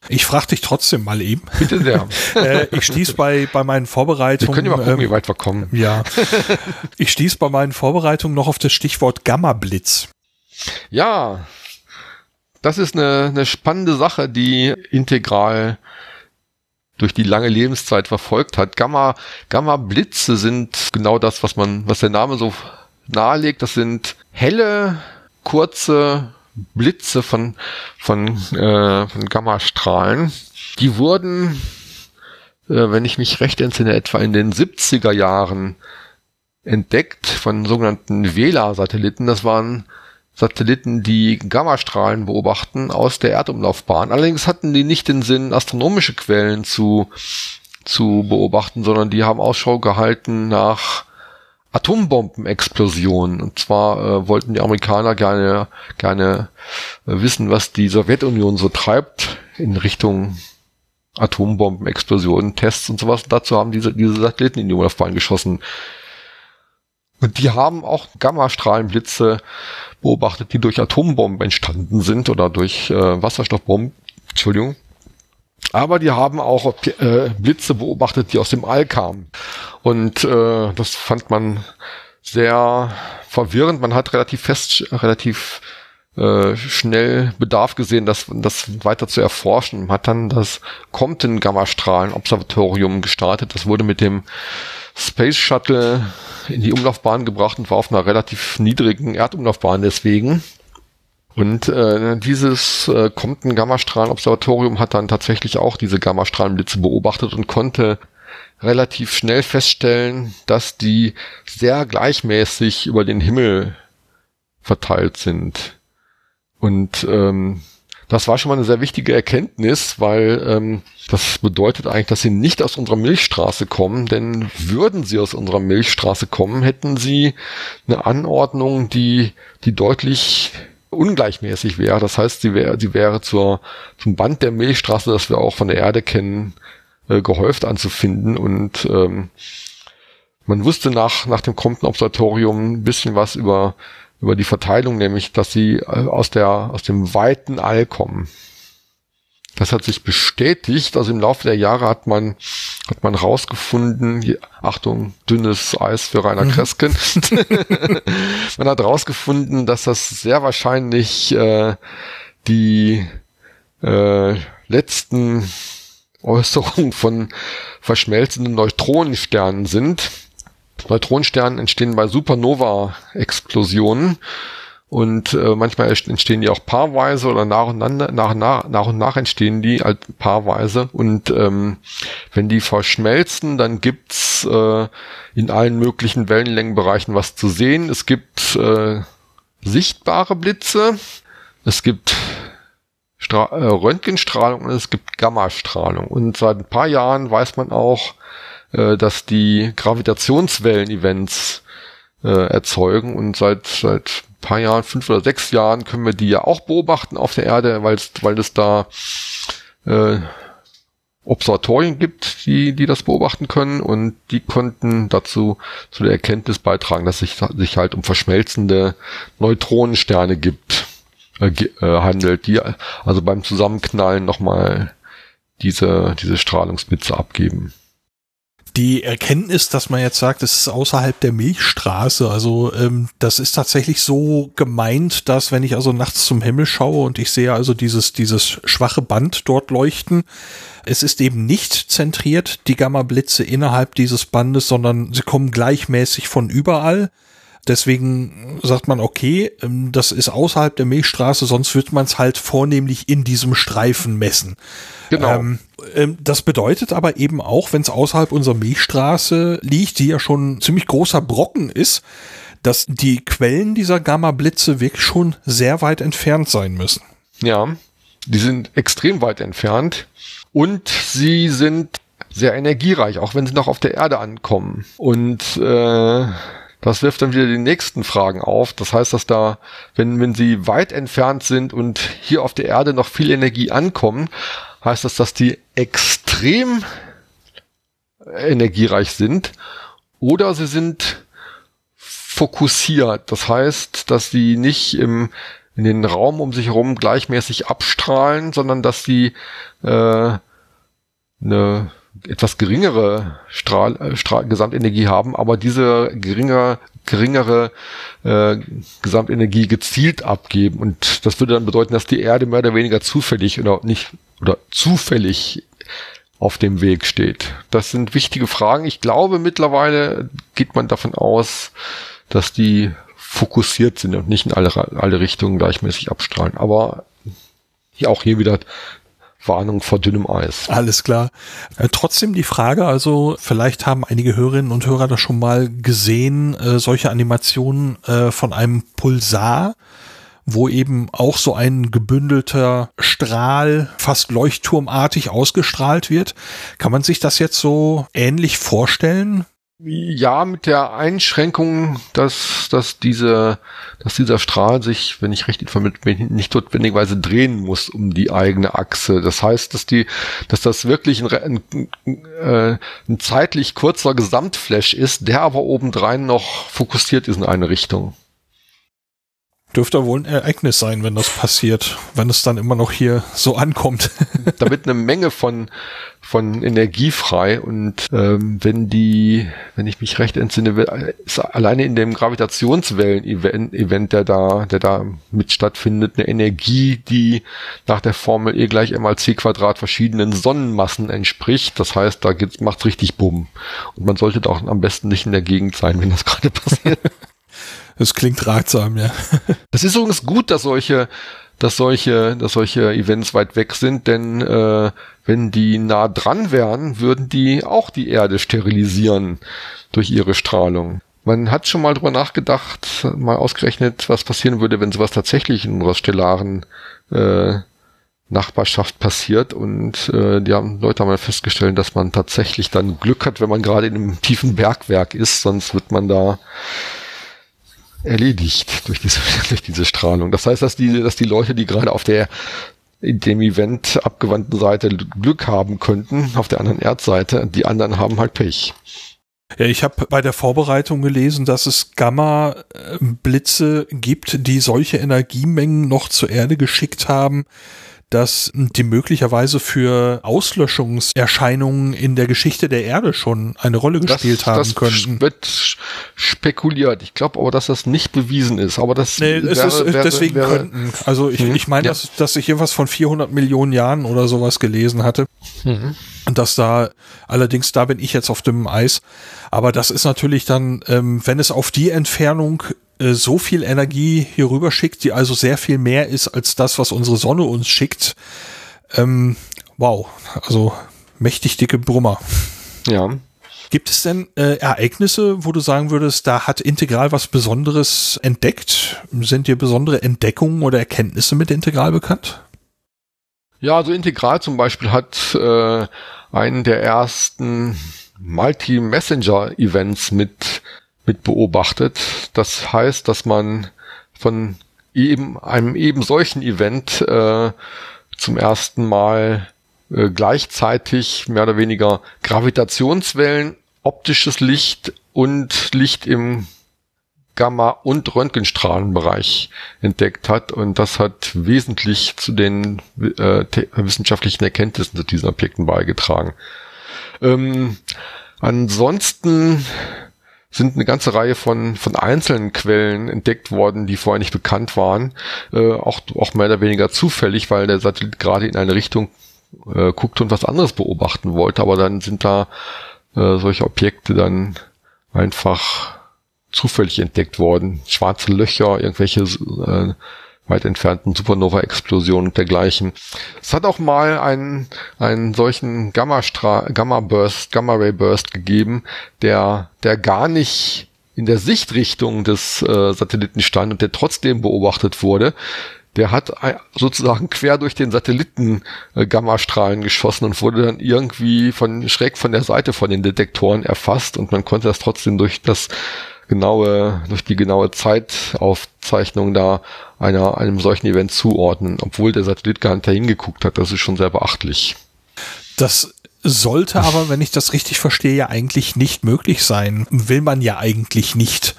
Ich frage dich trotzdem mal eben. Bitte sehr. <laughs> äh, ich stieß bei, bei meinen Vorbereitungen. Wir können ja mal gucken, ähm, wie weit wir kommen. Ja. ich stieß bei meinen Vorbereitungen noch auf das Stichwort Gamma-Blitz. Ja. Das ist eine, eine spannende Sache, die integral durch die lange Lebenszeit verfolgt hat. Gamma, Gamma-Blitze sind genau das, was man, was der Name so nahelegt. Das sind helle, kurze Blitze von, von, äh, von Gammastrahlen. Die wurden, äh, wenn ich mich recht entsinne, etwa in den 70er Jahren entdeckt von sogenannten Vela-Satelliten. Das waren Satelliten, die Gammastrahlen beobachten aus der Erdumlaufbahn. Allerdings hatten die nicht den Sinn, astronomische Quellen zu, zu beobachten, sondern die haben Ausschau gehalten nach Atombombenexplosionen. Und zwar äh, wollten die Amerikaner gerne, gerne äh, wissen, was die Sowjetunion so treibt in Richtung Atombombenexplosionen, Tests und sowas. Und dazu haben diese, diese Satelliten in die Umlaufbahn geschossen. Und die haben auch Gammastrahlenblitze beobachtet, die durch Atombomben entstanden sind oder durch äh, Wasserstoffbomben. Entschuldigung. Aber die haben auch äh, Blitze beobachtet, die aus dem All kamen. Und äh, das fand man sehr verwirrend. Man hat relativ fest, relativ äh, schnell Bedarf gesehen, das, das weiter zu erforschen. Hat dann das Compton-Gammastrahlen-Observatorium gestartet. Das wurde mit dem Space Shuttle in die Umlaufbahn gebracht und war auf einer relativ niedrigen Erdumlaufbahn deswegen. Und äh, dieses äh, Compton-Gammastrahlen-Observatorium hat dann tatsächlich auch diese Gammastrahlenblitze beobachtet und konnte relativ schnell feststellen, dass die sehr gleichmäßig über den Himmel verteilt sind. Und ähm, das war schon mal eine sehr wichtige Erkenntnis, weil ähm, das bedeutet eigentlich, dass sie nicht aus unserer Milchstraße kommen, denn würden sie aus unserer Milchstraße kommen, hätten sie eine Anordnung, die, die deutlich ungleichmäßig wäre. Das heißt, sie wäre, sie wäre zur, zum Band der Milchstraße, das wir auch von der Erde kennen, äh, gehäuft anzufinden und ähm, man wusste nach, nach dem Compton-Observatorium ein bisschen was über über die Verteilung, nämlich, dass sie äh, aus der, aus dem weiten All kommen. Das hat sich bestätigt. Also im Laufe der Jahre hat man, hat man rausgefunden, Achtung, dünnes Eis für Rainer mhm. Kresken. <laughs> <laughs> man hat rausgefunden, dass das sehr wahrscheinlich äh, die äh, letzten Äußerungen von verschmelzenden Neutronensternen sind. Neutronensternen entstehen bei Supernova-Explosionen. Und äh, manchmal entstehen die auch paarweise oder nach und nach, nach, nach, nach und nach entstehen die halt paarweise. Und ähm, wenn die verschmelzen, dann gibt's äh, in allen möglichen Wellenlängenbereichen was zu sehen. Es gibt äh, sichtbare Blitze, es gibt Stra äh, Röntgenstrahlung und es gibt Gammastrahlung. Und seit ein paar Jahren weiß man auch, äh, dass die Gravitationswellen-Events äh, erzeugen. Und seit seit paar Jahren, fünf oder sechs Jahren können wir die ja auch beobachten auf der Erde, weil weil es da äh, Observatorien gibt, die, die das beobachten können. Und die konnten dazu zu der Erkenntnis beitragen, dass es sich, sich halt um verschmelzende Neutronensterne gibt, äh, äh, handelt, die also beim Zusammenknallen nochmal diese, diese Strahlungsblitze abgeben die Erkenntnis, dass man jetzt sagt, es ist außerhalb der Milchstraße, also ähm, das ist tatsächlich so gemeint, dass wenn ich also nachts zum Himmel schaue und ich sehe also dieses, dieses schwache Band dort leuchten, es ist eben nicht zentriert, die Gamma-Blitze innerhalb dieses Bandes, sondern sie kommen gleichmäßig von überall. Deswegen sagt man, okay, ähm, das ist außerhalb der Milchstraße, sonst wird man es halt vornehmlich in diesem Streifen messen. Genau. Ähm, ähm, das bedeutet aber eben auch, wenn es außerhalb unserer Milchstraße liegt, die ja schon ziemlich großer Brocken ist, dass die Quellen dieser Gamma-Blitze wirklich schon sehr weit entfernt sein müssen. Ja, die sind extrem weit entfernt und sie sind sehr energiereich, auch wenn sie noch auf der Erde ankommen. Und äh, das wirft dann wieder die nächsten Fragen auf. Das heißt, dass da, wenn, wenn sie weit entfernt sind und hier auf der Erde noch viel Energie ankommen, heißt das, dass die extrem energiereich sind oder sie sind fokussiert. Das heißt, dass sie nicht im, in den Raum um sich herum gleichmäßig abstrahlen, sondern dass sie äh, eine etwas geringere Strahl, äh, Strahl, Gesamtenergie haben, aber diese geringer, geringere äh, Gesamtenergie gezielt abgeben. Und das würde dann bedeuten, dass die Erde mehr oder weniger zufällig oder nicht oder zufällig auf dem Weg steht. Das sind wichtige Fragen. Ich glaube, mittlerweile geht man davon aus, dass die fokussiert sind und nicht in alle, alle Richtungen gleichmäßig abstrahlen. Aber auch hier wieder Warnung vor dünnem Eis. Alles klar. Äh, trotzdem die Frage, also vielleicht haben einige Hörerinnen und Hörer das schon mal gesehen, äh, solche Animationen äh, von einem Pulsar, wo eben auch so ein gebündelter Strahl fast leuchtturmartig ausgestrahlt wird. Kann man sich das jetzt so ähnlich vorstellen? Ja, mit der Einschränkung, dass, dass diese, dass dieser Strahl sich, wenn ich recht informiert bin, nicht notwendigerweise drehen muss um die eigene Achse. Das heißt, dass die, dass das wirklich ein, ein, äh, ein zeitlich kurzer Gesamtflash ist, der aber obendrein noch fokussiert ist in eine Richtung dürfte wohl ein Ereignis sein, wenn das passiert, wenn es dann immer noch hier so ankommt. <laughs> da wird eine Menge von von Energie frei und ähm, wenn die, wenn ich mich recht entsinne, ist alleine in dem Gravitationswellen-Event, Event, der da, der da mit stattfindet, eine Energie, die nach der Formel E gleich m c Quadrat verschiedenen Sonnenmassen entspricht. Das heißt, da macht's richtig Bumm. Und man sollte da auch am besten nicht in der Gegend sein, wenn das gerade <laughs> passiert. Das klingt ratsam, ja. <laughs> Das ist übrigens gut, dass solche, dass solche, dass solche Events weit weg sind, denn äh, wenn die nah dran wären, würden die auch die Erde sterilisieren durch ihre Strahlung. Man hat schon mal drüber nachgedacht, mal ausgerechnet, was passieren würde, wenn sowas tatsächlich in unserer stellaren äh, Nachbarschaft passiert und äh, die haben Leute haben festgestellt, dass man tatsächlich dann Glück hat, wenn man gerade in einem tiefen Bergwerk ist, sonst wird man da erledigt durch diese, <laughs> durch diese Strahlung. Das heißt, dass die, dass die Leute, die gerade auf der in dem Event abgewandten Seite Glück haben könnten, auf der anderen Erdseite, die anderen haben halt Pech. Ja, ich habe bei der Vorbereitung gelesen, dass es Gamma-Blitze gibt, die solche Energiemengen noch zur Erde geschickt haben, dass die möglicherweise für Auslöschungserscheinungen in der Geschichte der Erde schon eine Rolle gespielt das, haben das könnten. wird spekuliert. Ich glaube aber, dass das nicht bewiesen ist. Aber das nee, wäre, ist, wäre, deswegen wäre, könnten. Also ich, mhm. ich meine, ja. dass, dass ich irgendwas von 400 Millionen Jahren oder sowas gelesen hatte. Mhm. Und dass da, allerdings, da bin ich jetzt auf dem Eis. Aber das ist natürlich dann, ähm, wenn es auf die Entfernung äh, so viel Energie hier rüber schickt, die also sehr viel mehr ist als das, was unsere Sonne uns schickt. Ähm, wow, also mächtig dicke Brummer. Ja. Gibt es denn äh, Ereignisse, wo du sagen würdest, da hat Integral was Besonderes entdeckt? Sind dir besondere Entdeckungen oder Erkenntnisse mit Integral bekannt? Ja, also Integral zum Beispiel hat äh, einen der ersten Multi-Messenger-Events mit mit beobachtet. Das heißt, dass man von eben einem eben solchen Event äh, zum ersten Mal äh, gleichzeitig mehr oder weniger Gravitationswellen, optisches Licht und Licht im Gamma- und Röntgenstrahlenbereich entdeckt hat. Und das hat wesentlich zu den äh, wissenschaftlichen Erkenntnissen zu diesen Objekten beigetragen. Ähm, ansonsten sind eine ganze Reihe von, von einzelnen Quellen entdeckt worden, die vorher nicht bekannt waren. Äh, auch, auch mehr oder weniger zufällig, weil der Satellit gerade in eine Richtung äh, guckte und was anderes beobachten wollte. Aber dann sind da äh, solche Objekte dann einfach zufällig entdeckt worden. Schwarze Löcher, irgendwelche äh, weit entfernten Supernova-Explosionen und dergleichen. Es hat auch mal einen, einen solchen Gamma-Burst, Gamma Gamma-Ray-Burst gegeben, der, der gar nicht in der Sichtrichtung des äh, Satelliten stand und der trotzdem beobachtet wurde. Der hat sozusagen quer durch den Satelliten äh, Gammastrahlen geschossen und wurde dann irgendwie von schräg von der Seite von den Detektoren erfasst und man konnte das trotzdem durch das genaue, durch die genaue Zeitaufzeichnung da einer, einem solchen Event zuordnen, obwohl der Satellit gar nicht dahin geguckt hat. Das ist schon sehr beachtlich. Das sollte aber, wenn ich das richtig verstehe, ja eigentlich nicht möglich sein. Will man ja eigentlich nicht.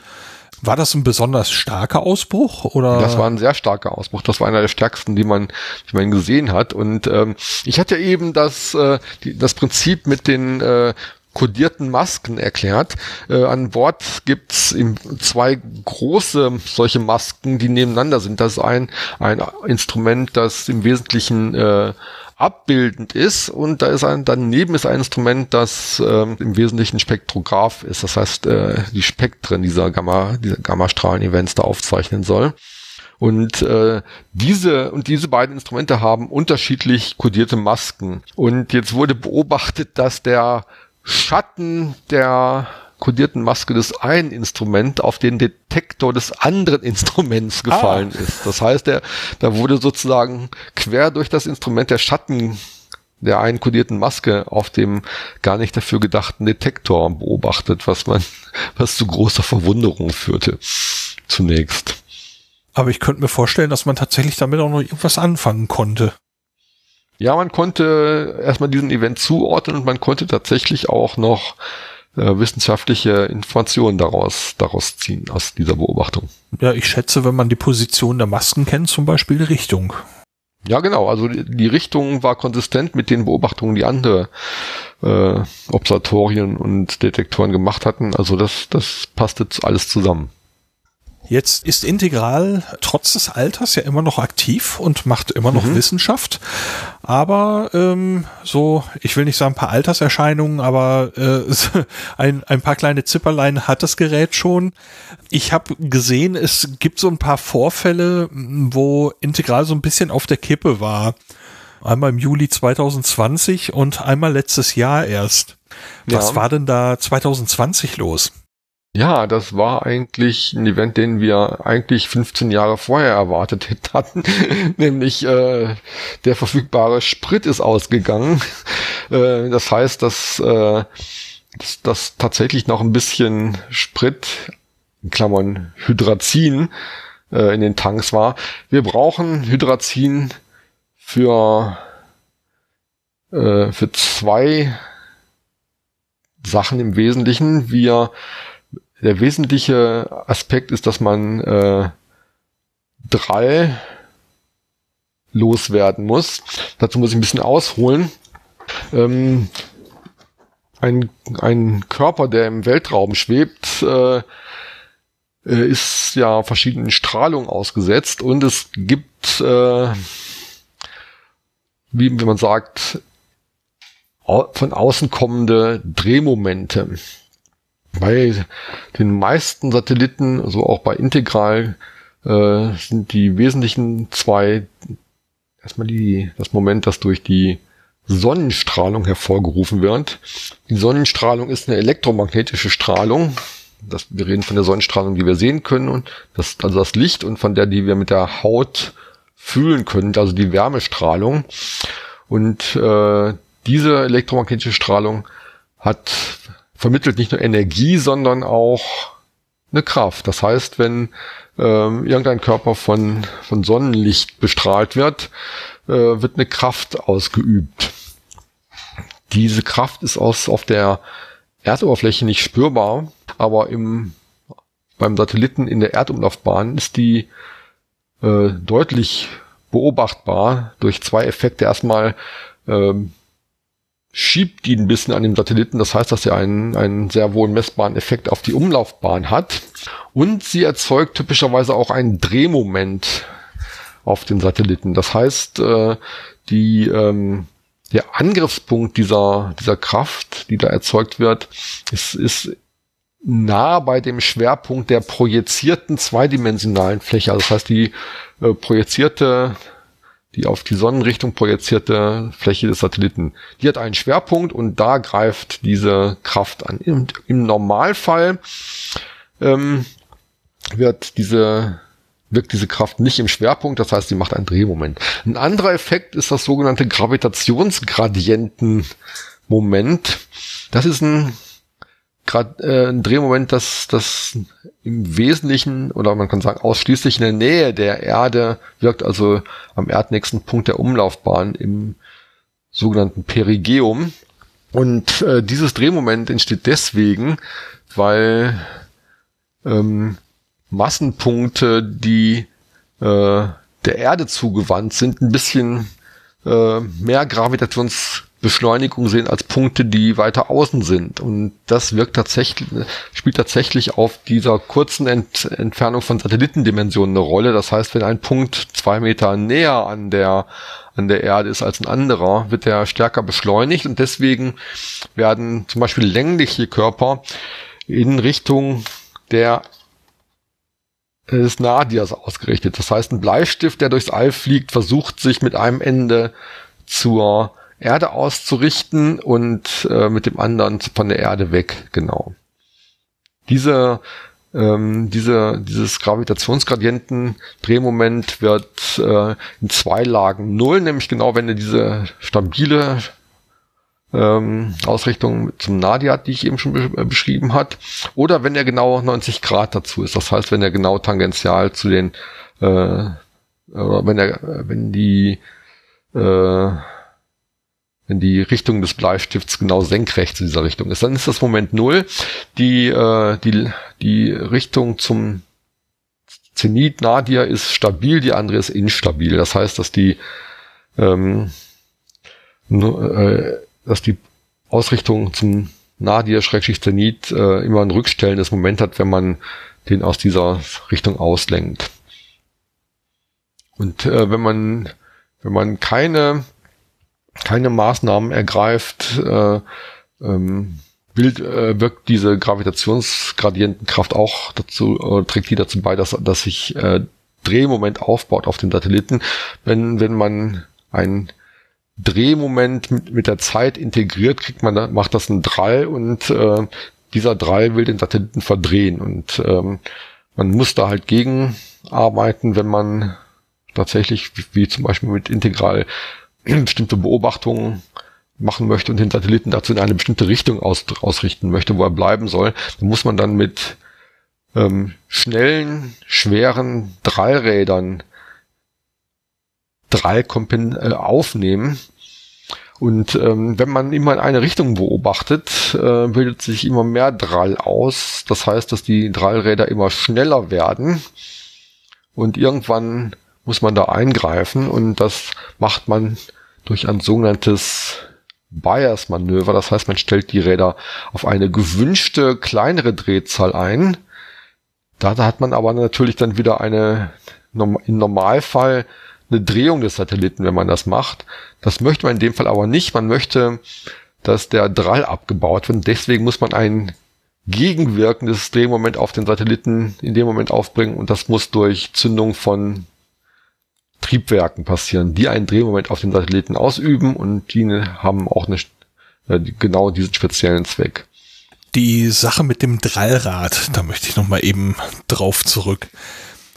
War das ein besonders starker Ausbruch oder? Das war ein sehr starker Ausbruch. Das war einer der stärksten, die man, die man gesehen hat. Und ähm, ich hatte eben das, äh, die, das Prinzip mit den äh, kodierten Masken erklärt. Äh, an Bord gibt's zwei große solche Masken, die nebeneinander sind. Das ist ein, ein Instrument, das im Wesentlichen äh, abbildend ist und da ist ein, daneben ist ein Instrument, das ähm, im Wesentlichen Spektrograph ist. Das heißt, äh, die Spektren dieser Gamma, dieser Gammastrahlen-Events da aufzeichnen soll. Und äh, diese und diese beiden Instrumente haben unterschiedlich kodierte Masken. Und jetzt wurde beobachtet, dass der Schatten der kodierten Maske des einen Instrument auf den Detektor des anderen <laughs> Instruments gefallen ah. ist. Das heißt, der, da wurde sozusagen quer durch das Instrument der Schatten der einen kodierten Maske auf dem gar nicht dafür gedachten Detektor beobachtet, was man, <laughs> was zu großer Verwunderung führte. Zunächst. Aber ich könnte mir vorstellen, dass man tatsächlich damit auch noch irgendwas anfangen konnte. Ja, man konnte erstmal diesen Event zuordnen und man konnte tatsächlich auch noch äh, wissenschaftliche Informationen daraus, daraus ziehen, aus dieser Beobachtung. Ja, ich schätze, wenn man die Position der Masken kennt, zum Beispiel die Richtung. Ja, genau. Also die, die Richtung war konsistent mit den Beobachtungen, die andere äh, Observatorien und Detektoren gemacht hatten. Also das, das passte alles zusammen. Jetzt ist Integral trotz des Alters ja immer noch aktiv und macht immer noch mhm. Wissenschaft. Aber ähm, so, ich will nicht sagen ein paar Alterserscheinungen, aber äh, <laughs> ein, ein paar kleine Zipperlein hat das Gerät schon. Ich habe gesehen, es gibt so ein paar Vorfälle, wo Integral so ein bisschen auf der Kippe war. Einmal im Juli 2020 und einmal letztes Jahr erst. Was ja. war denn da 2020 los? Ja, das war eigentlich ein Event, den wir eigentlich 15 Jahre vorher erwartet <laughs> hatten, nämlich äh, der verfügbare Sprit ist ausgegangen. Äh, das heißt, dass, äh, dass, dass tatsächlich noch ein bisschen Sprit, in Klammern Hydrazin, äh, in den Tanks war. Wir brauchen Hydrazin für, äh, für zwei Sachen im Wesentlichen. Wir der wesentliche Aspekt ist, dass man äh, drei loswerden muss. Dazu muss ich ein bisschen ausholen. Ähm, ein, ein Körper, der im Weltraum schwebt, äh, äh ist ja verschiedenen Strahlungen ausgesetzt und es gibt, äh, wie, wie man sagt, von außen kommende Drehmomente. Bei den meisten Satelliten, also auch bei Integral, äh, sind die wesentlichen zwei erstmal die, das Moment, das durch die Sonnenstrahlung hervorgerufen wird. Die Sonnenstrahlung ist eine elektromagnetische Strahlung. Das, wir reden von der Sonnenstrahlung, die wir sehen können, und das, also das Licht und von der, die wir mit der Haut fühlen können, also die Wärmestrahlung. Und äh, diese elektromagnetische Strahlung hat vermittelt nicht nur Energie, sondern auch eine Kraft. Das heißt, wenn ähm, irgendein Körper von, von Sonnenlicht bestrahlt wird, äh, wird eine Kraft ausgeübt. Diese Kraft ist aus, auf der Erdoberfläche nicht spürbar, aber im, beim Satelliten in der Erdumlaufbahn ist die äh, deutlich beobachtbar durch zwei Effekte. Erstmal ähm, schiebt die ein bisschen an dem Satelliten, das heißt, dass er einen, einen sehr wohl messbaren Effekt auf die Umlaufbahn hat. Und sie erzeugt typischerweise auch ein Drehmoment auf den Satelliten. Das heißt, äh, die, ähm, der Angriffspunkt dieser, dieser Kraft, die da erzeugt wird, ist, ist nah bei dem Schwerpunkt der projizierten zweidimensionalen Fläche. Also das heißt, die äh, projizierte, die auf die Sonnenrichtung projizierte Fläche des Satelliten, die hat einen Schwerpunkt und da greift diese Kraft an. Im, im Normalfall ähm, wird diese wirkt diese Kraft nicht im Schwerpunkt, das heißt, sie macht einen Drehmoment. Ein anderer Effekt ist das sogenannte Gravitationsgradientenmoment. Das ist ein gerade äh, ein Drehmoment, das, das im Wesentlichen oder man kann sagen ausschließlich in der Nähe der Erde wirkt, also am erdnächsten Punkt der Umlaufbahn im sogenannten Perigeum. Und äh, dieses Drehmoment entsteht deswegen, weil ähm, Massenpunkte, die äh, der Erde zugewandt sind, ein bisschen äh, mehr Gravitations Beschleunigung sehen als Punkte, die weiter außen sind. Und das wirkt tatsächlich, spielt tatsächlich auf dieser kurzen Ent Entfernung von Satellitendimensionen eine Rolle. Das heißt, wenn ein Punkt zwei Meter näher an der, an der Erde ist als ein anderer, wird er stärker beschleunigt und deswegen werden zum Beispiel längliche Körper in Richtung der des Nadias ausgerichtet. Das heißt, ein Bleistift, der durchs All fliegt, versucht sich mit einem Ende zur Erde auszurichten und äh, mit dem anderen von der Erde weg, genau. Diese, ähm, diese, dieses Gravitationsgradienten-Drehmoment wird äh, in zwei Lagen null, nämlich genau wenn er diese stabile ähm, Ausrichtung zum Nadia hat, die ich eben schon be äh, beschrieben hat, oder wenn er genau 90 Grad dazu ist. Das heißt, wenn er genau tangential zu den, äh, oder wenn er, wenn die äh, wenn die Richtung des Bleistifts genau senkrecht zu dieser Richtung ist, dann ist das Moment null. Die, äh, die, die Richtung zum Zenit Nadia ist stabil, die andere ist instabil. Das heißt, dass die, ähm, äh, dass die Ausrichtung zum Nadia-Zenit äh, immer ein rückstellendes Moment hat, wenn man den aus dieser Richtung auslenkt. Und äh, wenn man wenn man keine keine Maßnahmen ergreift, äh, ähm, Bild äh, wirkt diese Gravitationsgradientenkraft auch dazu, äh, trägt die dazu bei, dass, dass sich äh, Drehmoment aufbaut auf den Satelliten. Wenn, wenn man ein Drehmoment mit, mit der Zeit integriert, kriegt man, macht das ein Drall und äh, dieser Drall will den Satelliten verdrehen und ähm, man muss da halt gegenarbeiten, wenn man tatsächlich, wie, wie zum Beispiel mit Integral <clears throat> bestimmte Beobachtungen machen möchte und den Satelliten dazu in eine bestimmte Richtung aus, ausrichten möchte, wo er bleiben soll, dann muss man dann mit ähm, schnellen, schweren Drallrädern Drall äh, aufnehmen. Und ähm, wenn man immer in eine Richtung beobachtet, äh, bildet sich immer mehr Drall aus. Das heißt, dass die Drallräder immer schneller werden und irgendwann muss man da eingreifen und das macht man durch ein sogenanntes Bias-Manöver. Das heißt, man stellt die Räder auf eine gewünschte kleinere Drehzahl ein. Da hat man aber natürlich dann wieder eine, im Normalfall eine Drehung des Satelliten, wenn man das macht. Das möchte man in dem Fall aber nicht. Man möchte, dass der Drall abgebaut wird. Deswegen muss man ein gegenwirkendes Drehmoment auf den Satelliten in dem Moment aufbringen und das muss durch Zündung von Triebwerken passieren, die einen Drehmoment auf den Satelliten ausüben und die haben auch eine, äh, genau diesen speziellen Zweck. Die Sache mit dem Drallrad, da möchte ich noch mal eben drauf zurück.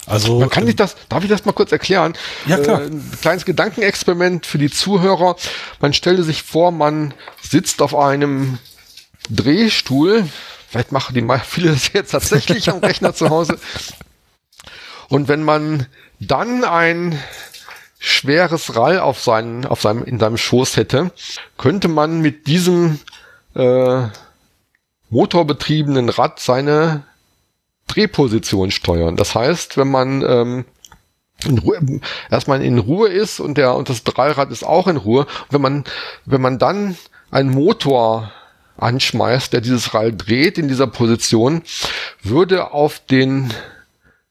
Also man kann sich das, darf ich das mal kurz erklären? Ja klar. Äh, ein kleines Gedankenexperiment für die Zuhörer. Man stelle sich vor, man sitzt auf einem Drehstuhl. Vielleicht machen die mal <laughs> viele das jetzt tatsächlich am Rechner zu Hause. Und wenn man dann ein schweres Rall auf seinen, auf seinem, in seinem Schoß hätte, könnte man mit diesem äh, motorbetriebenen Rad seine Drehposition steuern. Das heißt, wenn man ähm, in Ruhe, erstmal in Ruhe ist und der und das Dreirad ist auch in Ruhe, wenn man wenn man dann einen Motor anschmeißt, der dieses Rad dreht in dieser Position, würde auf den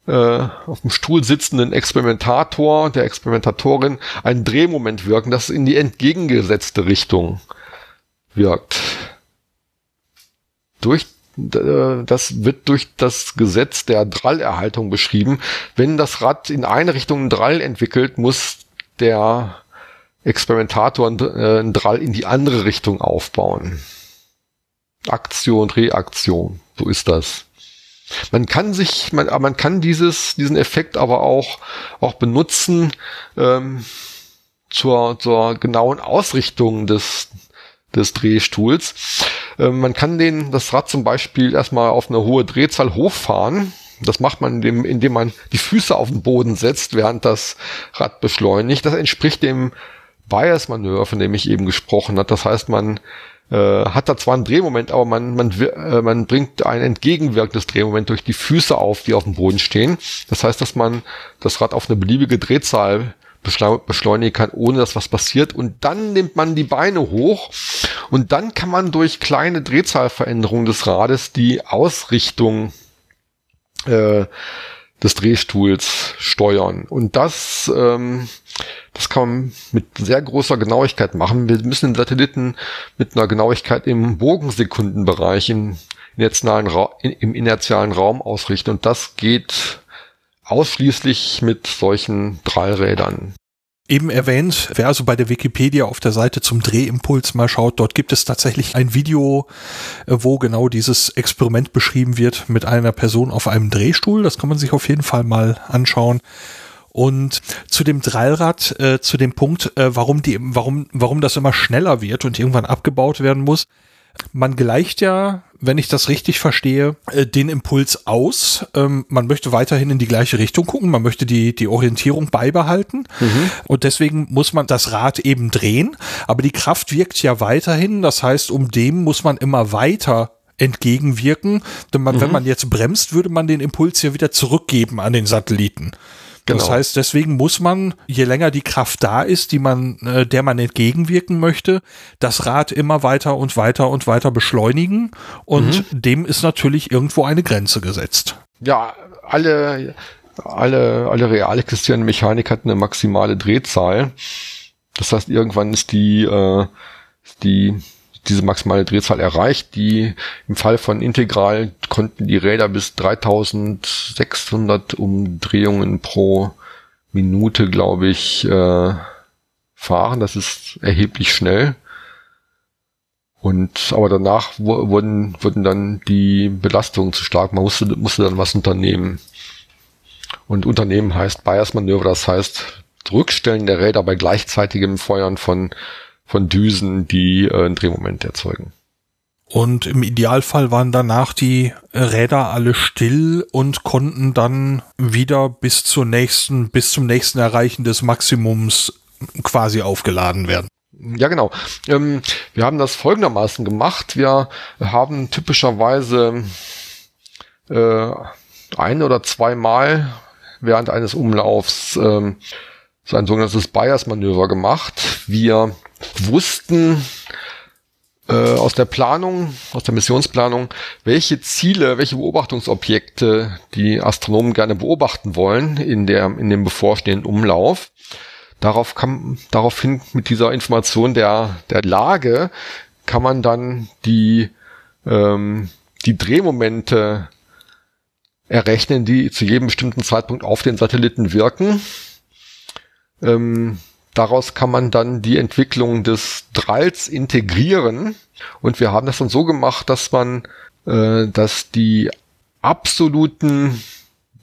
äh, auf dem Stuhl sitzenden Experimentator, der Experimentatorin, ein Drehmoment wirken, das in die entgegengesetzte Richtung wirkt. Durch äh, das wird durch das Gesetz der Drallerhaltung beschrieben. Wenn das Rad in eine Richtung einen Drall entwickelt, muss der Experimentator äh, einen Drall in die andere Richtung aufbauen. Aktion, Reaktion, so ist das. Man kann sich, man, man kann dieses, diesen Effekt aber auch, auch benutzen ähm, zur, zur genauen Ausrichtung des, des Drehstuhls. Ähm, man kann den, das Rad zum Beispiel erstmal auf eine hohe Drehzahl hochfahren. Das macht man, indem, indem man die Füße auf den Boden setzt, während das Rad beschleunigt. Das entspricht dem Bias-Manöver, von dem ich eben gesprochen habe. Das heißt, man äh, hat da zwar einen Drehmoment, aber man, man, äh, man bringt ein entgegenwirkendes Drehmoment durch die Füße auf, die auf dem Boden stehen. Das heißt, dass man das Rad auf eine beliebige Drehzahl beschleunigen kann, ohne dass was passiert. Und dann nimmt man die Beine hoch und dann kann man durch kleine Drehzahlveränderungen des Rades die Ausrichtung äh, des Drehstuhls steuern. Und das, ähm, das kann man mit sehr großer Genauigkeit machen. Wir müssen den Satelliten mit einer Genauigkeit im Bogensekundenbereich im inertialen, Ra im inertialen Raum ausrichten. Und das geht ausschließlich mit solchen Drallrädern. Eben erwähnt, wer also bei der Wikipedia auf der Seite zum Drehimpuls mal schaut, dort gibt es tatsächlich ein Video, äh, wo genau dieses Experiment beschrieben wird mit einer Person auf einem Drehstuhl. Das kann man sich auf jeden Fall mal anschauen. Und zu dem Dreirad, äh, zu dem Punkt, äh, warum die, warum, warum das immer schneller wird und irgendwann abgebaut werden muss. Man gleicht ja wenn ich das richtig verstehe, äh, den Impuls aus. Ähm, man möchte weiterhin in die gleiche Richtung gucken, man möchte die, die Orientierung beibehalten mhm. und deswegen muss man das Rad eben drehen, aber die Kraft wirkt ja weiterhin, das heißt, um dem muss man immer weiter entgegenwirken, denn man, mhm. wenn man jetzt bremst, würde man den Impuls ja wieder zurückgeben an den Satelliten. Genau. Das heißt, deswegen muss man, je länger die Kraft da ist, die man, äh, der man entgegenwirken möchte, das Rad immer weiter und weiter und weiter beschleunigen. Und mhm. dem ist natürlich irgendwo eine Grenze gesetzt. Ja, alle, alle, alle real existierenden Mechanik hat eine maximale Drehzahl. Das heißt, irgendwann ist die, äh, die diese maximale Drehzahl erreicht. Die im Fall von Integral konnten die Räder bis 3600 Umdrehungen pro Minute, glaube ich, äh, fahren. Das ist erheblich schnell. Und aber danach wurden, wurden dann die Belastungen zu stark. Man musste, musste dann was unternehmen. Und Unternehmen heißt Bias-Manöver, das heißt Rückstellen der Räder bei gleichzeitigem Feuern von von Düsen, die äh, ein Drehmoment erzeugen. Und im Idealfall waren danach die Räder alle still und konnten dann wieder bis zur nächsten, bis zum nächsten Erreichen des Maximums quasi aufgeladen werden. Ja, genau. Ähm, wir haben das folgendermaßen gemacht. Wir haben typischerweise äh, ein oder zweimal während eines Umlaufs ähm, so ein sogenanntes Bias-Manöver gemacht. Wir wussten äh, aus der Planung, aus der Missionsplanung, welche Ziele, welche Beobachtungsobjekte die Astronomen gerne beobachten wollen in der in dem bevorstehenden Umlauf. Darauf kann, daraufhin mit dieser Information der der Lage kann man dann die ähm, die Drehmomente errechnen, die zu jedem bestimmten Zeitpunkt auf den Satelliten wirken. Ähm, Daraus kann man dann die Entwicklung des Dralls integrieren. Und wir haben das dann so gemacht, dass man, äh, dass die absoluten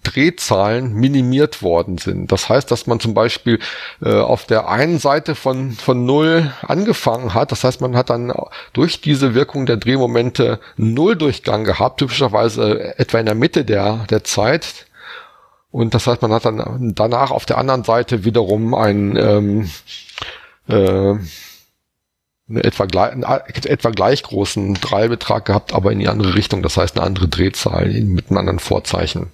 Drehzahlen minimiert worden sind. Das heißt, dass man zum Beispiel äh, auf der einen Seite von, von Null angefangen hat. Das heißt, man hat dann durch diese Wirkung der Drehmomente Nulldurchgang gehabt, typischerweise etwa in der Mitte der, der Zeit. Und das heißt, man hat dann danach auf der anderen Seite wiederum ein ähm, äh, einen etwa, gleich, einen etwa gleich großen Drallbetrag gehabt, aber in die andere Richtung. Das heißt eine andere Drehzahl mit einem anderen Vorzeichen.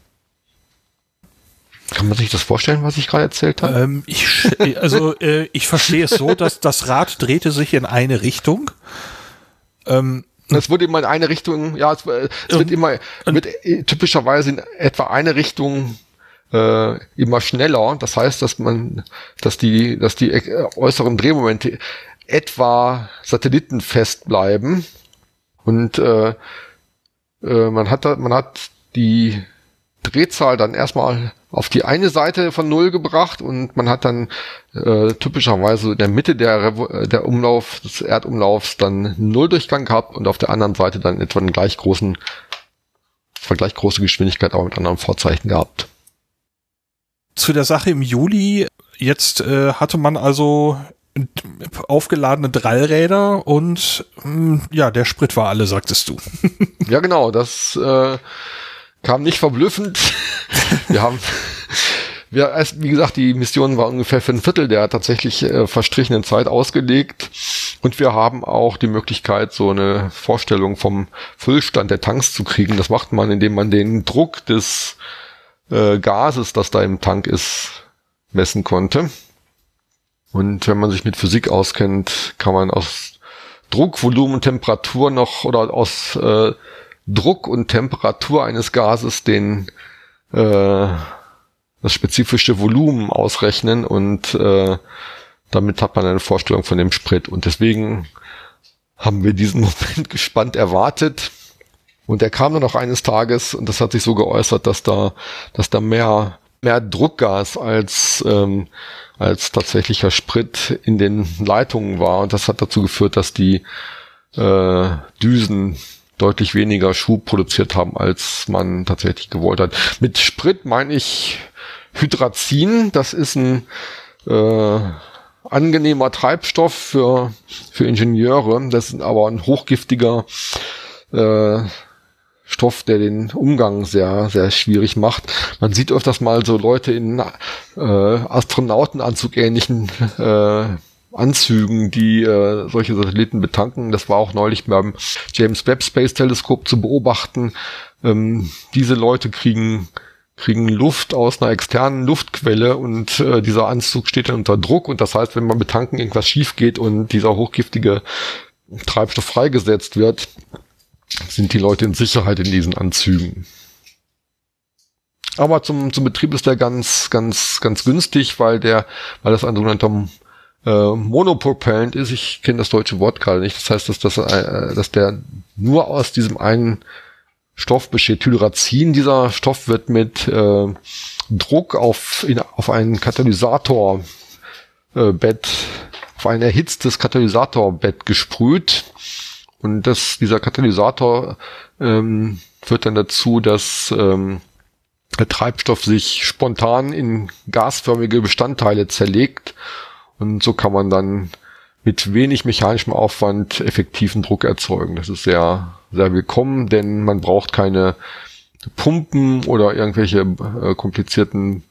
Kann man sich das vorstellen, was ich gerade erzählt habe? Ähm, ich, <laughs> also äh, ich verstehe es so, dass das Rad drehte sich in eine Richtung. Ähm, es wurde immer in eine Richtung, ja, es, es wird immer, wird typischerweise in etwa eine Richtung äh, immer schneller. Das heißt, dass man, dass die, dass die äußeren Drehmomente etwa satellitenfest bleiben und äh, äh, man hat, man hat die Drehzahl dann erstmal auf die eine Seite von Null gebracht und man hat dann äh, typischerweise in der Mitte der, der Umlauf, des Erdumlaufs dann Nulldurchgang gehabt und auf der anderen Seite dann etwa einen gleich großen, etwa große Geschwindigkeit, aber mit anderen Vorzeichen gehabt. Zu der Sache im Juli, jetzt äh, hatte man also aufgeladene Drallräder und mh, ja, der Sprit war alle, sagtest du. ja, genau, das äh, kam nicht verblüffend. <laughs> Wir haben wir erst, wie gesagt, die Mission war ungefähr für ein Viertel der tatsächlich äh, verstrichenen Zeit ausgelegt. Und wir haben auch die Möglichkeit, so eine Vorstellung vom Füllstand der Tanks zu kriegen. Das macht man, indem man den Druck des äh, Gases, das da im Tank ist, messen konnte. Und wenn man sich mit Physik auskennt, kann man aus Druck, Volumen, Temperatur noch oder aus äh, Druck und Temperatur eines Gases den äh, das spezifische Volumen ausrechnen und äh, damit hat man eine Vorstellung von dem Sprit. Und deswegen haben wir diesen <laughs> Moment gespannt erwartet. Und er kam dann auch eines Tages und das hat sich so geäußert, dass da, dass da mehr, mehr Druckgas als ähm, als tatsächlicher Sprit in den Leitungen war. Und das hat dazu geführt, dass die äh, Düsen deutlich weniger Schub produziert haben, als man tatsächlich gewollt hat. Mit Sprit meine ich Hydrazin. Das ist ein äh, angenehmer Treibstoff für, für Ingenieure. Das ist aber ein hochgiftiger äh, Stoff, der den Umgang sehr, sehr schwierig macht. Man sieht öfters mal so Leute in äh, Astronautenanzug ähnlichen äh, Anzügen, die äh, solche Satelliten betanken. Das war auch neulich beim James Webb Space Teleskop zu beobachten. Ähm, diese Leute kriegen kriegen Luft aus einer externen Luftquelle und äh, dieser Anzug steht dann unter Druck und das heißt, wenn man betanken irgendwas schief geht und dieser hochgiftige Treibstoff freigesetzt wird, sind die Leute in Sicherheit in diesen Anzügen. Aber zum, zum Betrieb ist der ganz, ganz, ganz günstig, weil der, weil das ein sogenannter äh, Monopropellant ist. Ich kenne das deutsche Wort gerade nicht. Das heißt, dass, das, äh, dass der nur aus diesem einen Stoff besteht. Hydrazin. Dieser Stoff wird mit äh, Druck auf, in, auf einen Katalysatorbett, äh, auf ein erhitztes Katalysatorbett gesprüht und das, dieser Katalysator ähm, führt dann dazu, dass ähm, der Treibstoff sich spontan in gasförmige Bestandteile zerlegt und so kann man dann mit wenig mechanischem Aufwand effektiven Druck erzeugen. Das ist sehr, sehr willkommen, denn man braucht keine Pumpen oder irgendwelche äh, komplizierten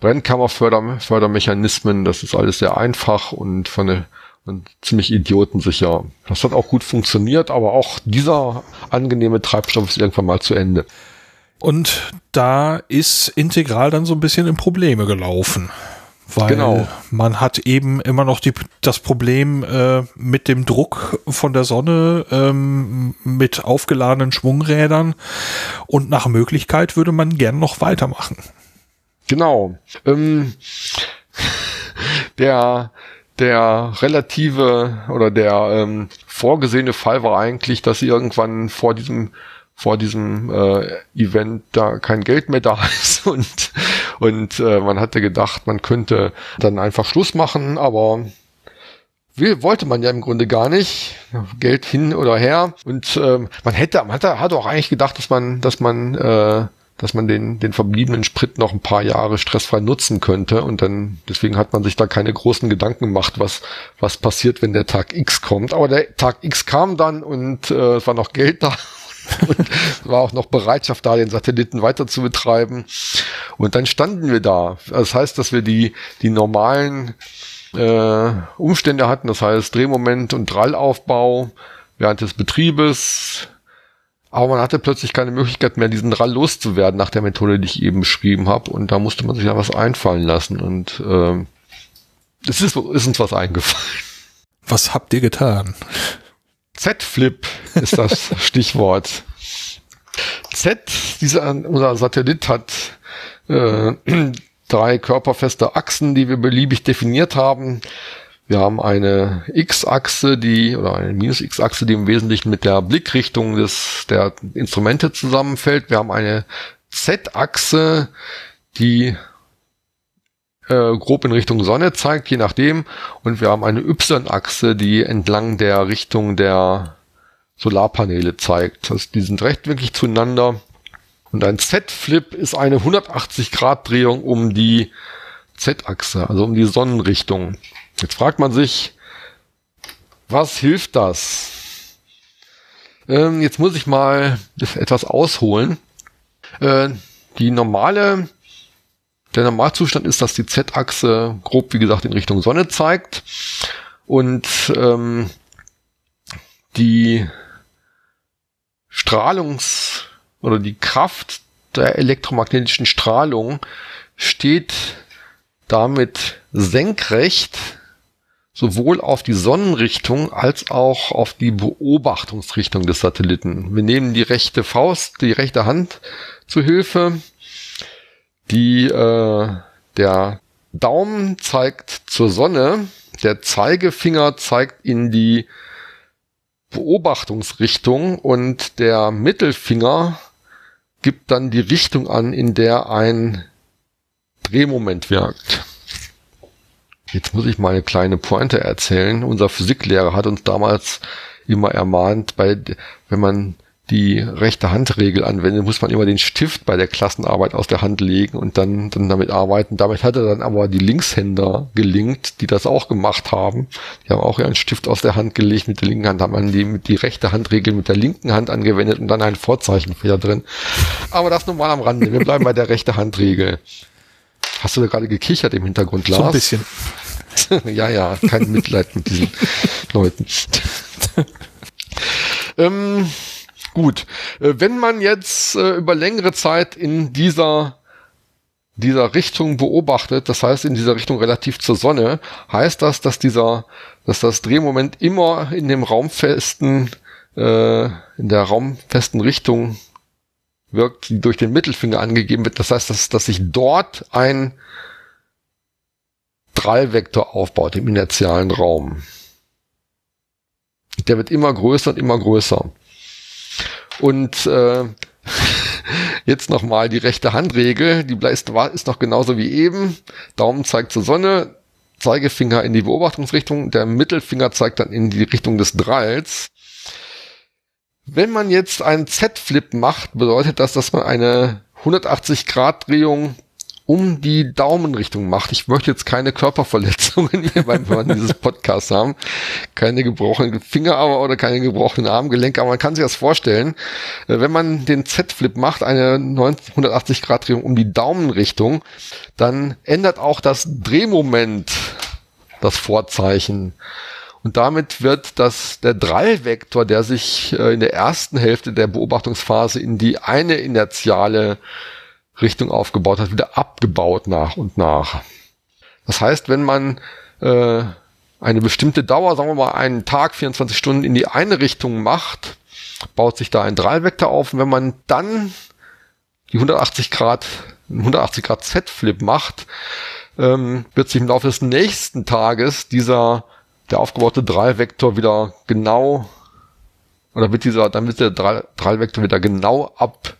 Brennkammerfördermechanismen. Das ist alles sehr einfach und von der und ziemlich idiotensicher. Das hat auch gut funktioniert, aber auch dieser angenehme Treibstoff ist irgendwann mal zu Ende. Und da ist Integral dann so ein bisschen in Probleme gelaufen. Weil genau. man hat eben immer noch die, das Problem äh, mit dem Druck von der Sonne, ähm, mit aufgeladenen Schwungrädern und nach Möglichkeit würde man gern noch weitermachen. Genau. Ähm, <laughs> der der relative oder der ähm, vorgesehene Fall war eigentlich, dass irgendwann vor diesem vor diesem äh, Event da kein Geld mehr da <laughs> ist und und äh, man hatte gedacht, man könnte dann einfach Schluss machen, aber will, wollte man ja im Grunde gar nicht. Geld hin oder her. Und äh, man hätte, man hatte, hat auch eigentlich gedacht, dass man, dass man äh, dass man den, den verbliebenen Sprit noch ein paar Jahre stressfrei nutzen könnte. Und dann, deswegen hat man sich da keine großen Gedanken gemacht, was, was passiert, wenn der Tag X kommt. Aber der Tag X kam dann und äh, es war noch Geld da. <laughs> und war auch noch Bereitschaft da, den Satelliten weiter zu betreiben. Und dann standen wir da. Das heißt, dass wir die, die normalen äh, Umstände hatten, das heißt Drehmoment und Drallaufbau während des Betriebes. Aber man hatte plötzlich keine Möglichkeit mehr, diesen Drall loszuwerden nach der Methode, die ich eben beschrieben habe. Und da musste man sich dann was einfallen lassen. Und äh, es ist, ist uns was eingefallen. Was habt ihr getan? Z-Flip ist das <laughs> Stichwort. Z, dieser, unser Satellit hat äh, <clears throat> drei körperfeste Achsen, die wir beliebig definiert haben. Wir haben eine X-Achse, die oder eine Minus-X-Achse, die im Wesentlichen mit der Blickrichtung des der Instrumente zusammenfällt. Wir haben eine Z-Achse, die äh, grob in Richtung Sonne zeigt, je nachdem. Und wir haben eine Y-Achse, die entlang der Richtung der Solarpaneele zeigt. Das, die sind rechtwinklig zueinander. Und ein Z-Flip ist eine 180-Grad-Drehung um die Z-Achse, also um die Sonnenrichtung. Jetzt fragt man sich, was hilft das? Ähm, jetzt muss ich mal etwas ausholen. Äh, die normale, der Normalzustand ist, dass die Z-Achse grob, wie gesagt, in Richtung Sonne zeigt und ähm, die Strahlungs- oder die Kraft der elektromagnetischen Strahlung steht damit senkrecht sowohl auf die Sonnenrichtung als auch auf die Beobachtungsrichtung des Satelliten. Wir nehmen die rechte Faust, die rechte Hand zu Hilfe. Die, äh, der Daumen zeigt zur Sonne, der Zeigefinger zeigt in die Beobachtungsrichtung und der Mittelfinger gibt dann die Richtung an, in der ein Drehmoment wirkt. Jetzt muss ich mal eine kleine Pointe erzählen. Unser Physiklehrer hat uns damals immer ermahnt, bei, wenn man die rechte Handregel anwendet, muss man immer den Stift bei der Klassenarbeit aus der Hand legen und dann, dann damit arbeiten. Damit hat er dann aber die Linkshänder gelingt, die das auch gemacht haben. Die haben auch ihren Stift aus der Hand gelegt mit der linken Hand, haben dann die, die rechte Handregel mit der linken Hand angewendet und dann ein Vorzeichenfehler drin. Aber das normal am Rande. Wir bleiben bei der rechte Handregel. Hast du da gerade gekichert im Hintergrund, Lars? So ein bisschen. <laughs> ja, ja, kein Mitleid mit diesen Leuten. <laughs> ähm, gut, äh, wenn man jetzt äh, über längere Zeit in dieser dieser Richtung beobachtet, das heißt in dieser Richtung relativ zur Sonne, heißt das, dass dieser, dass das Drehmoment immer in dem raumfesten, äh, in der raumfesten Richtung wirkt, die durch den Mittelfinger angegeben wird. Das heißt, dass, dass sich dort ein Drallvektor aufbaut im inertialen Raum. Der wird immer größer und immer größer. Und äh, <laughs> jetzt nochmal die rechte Handregel, die ist, ist noch genauso wie eben. Daumen zeigt zur Sonne, Zeigefinger in die Beobachtungsrichtung, der Mittelfinger zeigt dann in die Richtung des Dralls. Wenn man jetzt einen Z-Flip macht, bedeutet das, dass man eine 180-Grad-Drehung um die Daumenrichtung macht. Ich möchte jetzt keine Körperverletzungen hier beim Hören <laughs> dieses Podcasts haben. Keine gebrochenen Finger aber oder keine gebrochenen Armgelenke, aber man kann sich das vorstellen. Äh, wenn man den Z-Flip macht, eine 180 Grad Drehung um die Daumenrichtung, dann ändert auch das Drehmoment das Vorzeichen. Und damit wird das, der Drallvektor, der sich äh, in der ersten Hälfte der Beobachtungsphase in die eine inertiale Richtung aufgebaut hat, wieder abgebaut nach und nach. Das heißt, wenn man äh, eine bestimmte Dauer, sagen wir mal einen Tag, 24 Stunden in die eine Richtung macht, baut sich da ein Drallvektor auf. Und wenn man dann die 180 Grad, 180 Grad Z-Flip macht, ähm, wird sich im Laufe des nächsten Tages dieser der aufgebaute Drallvektor wieder genau oder wird dieser, dann wird der Drallvektor wieder genau ab,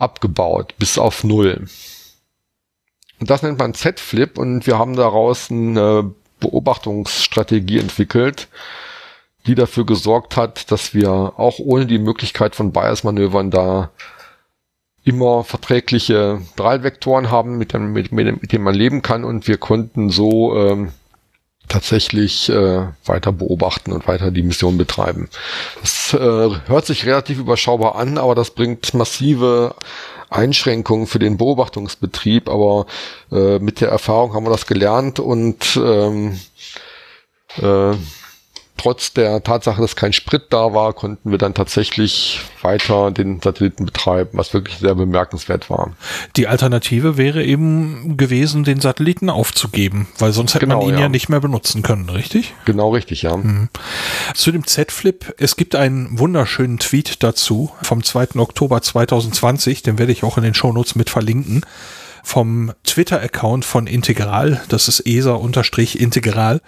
abgebaut bis auf Null. Und das nennt man Z-Flip und wir haben daraus eine Beobachtungsstrategie entwickelt, die dafür gesorgt hat, dass wir auch ohne die Möglichkeit von Bias-Manövern da immer verträgliche Drallvektoren haben, mit, dem, mit, mit, mit denen man leben kann und wir konnten so ähm, tatsächlich äh, weiter beobachten und weiter die Mission betreiben. Das äh, hört sich relativ überschaubar an, aber das bringt massive Einschränkungen für den Beobachtungsbetrieb, aber äh, mit der Erfahrung haben wir das gelernt und ähm, äh, trotz der Tatsache, dass kein Sprit da war, konnten wir dann tatsächlich weiter den Satelliten betreiben, was wirklich sehr bemerkenswert war. Die Alternative wäre eben gewesen, den Satelliten aufzugeben, weil sonst hätte genau, man ihn ja. ja. nicht mehr benutzen können, richtig? Genau richtig, ja. Mhm. Zu dem Z-Flip, es gibt einen wunderschönen Tweet dazu vom 2. Oktober 2020, den werde ich auch in den Shownotes mit verlinken vom Twitter-Account von Integral, das ist ESA-Integral.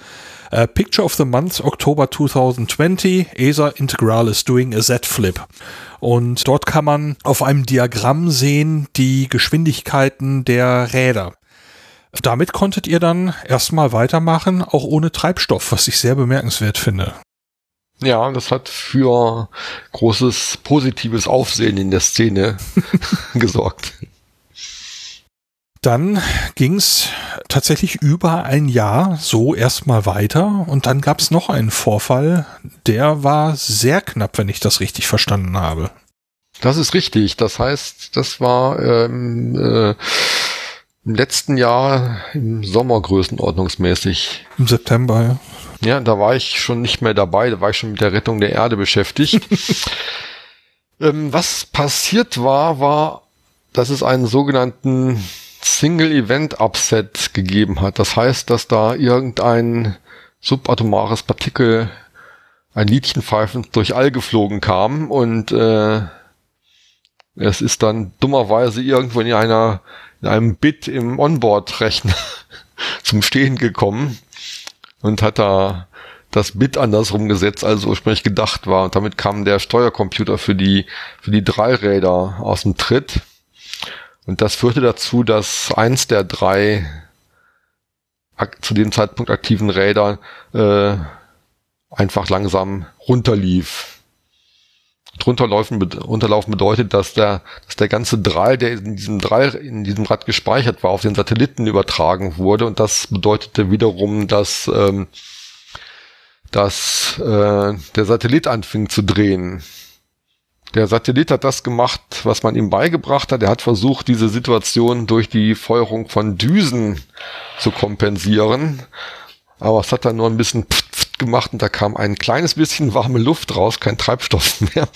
Uh, Picture of the Month, Oktober 2020, ESA Integral is doing a Z-Flip. Und dort kann man auf einem Diagramm sehen die Geschwindigkeiten der Räder. Damit konntet ihr dann erstmal weitermachen, auch ohne Treibstoff, was ich sehr bemerkenswert finde. Ja, das hat für großes positives Aufsehen in der Szene <laughs> gesorgt. Dann ging's tatsächlich über ein Jahr so erstmal weiter und dann gab's noch einen Vorfall, der war sehr knapp, wenn ich das richtig verstanden habe. Das ist richtig. Das heißt, das war ähm, äh, im letzten Jahr im Sommer größenordnungsmäßig. Im September, ja. Ja, da war ich schon nicht mehr dabei, da war ich schon mit der Rettung der Erde beschäftigt. <laughs> ähm, was passiert war, war, dass es einen sogenannten Single-Event-Upset gegeben hat. Das heißt, dass da irgendein subatomares Partikel, ein Liedchen pfeifend durch All geflogen kam und äh, es ist dann dummerweise irgendwo in einer in einem Bit im Onboard-Rechner <laughs> zum Stehen gekommen und hat da das Bit andersrum gesetzt, als ursprünglich gedacht war. Und damit kam der Steuercomputer für die, für die Dreiräder aus dem Tritt. Und das führte dazu, dass eins der drei zu dem Zeitpunkt aktiven Räder äh, einfach langsam runterlief. Runterlaufen bedeutet, dass der, dass der ganze Drahl, der in diesem Drahl, in diesem Rad gespeichert war, auf den Satelliten übertragen wurde. Und das bedeutete wiederum, dass, ähm, dass äh, der Satellit anfing zu drehen. Der Satellit hat das gemacht, was man ihm beigebracht hat. Er hat versucht, diese Situation durch die Feuerung von Düsen zu kompensieren. Aber es hat dann nur ein bisschen gemacht und da kam ein kleines bisschen warme Luft raus, kein Treibstoff <laughs> mehr.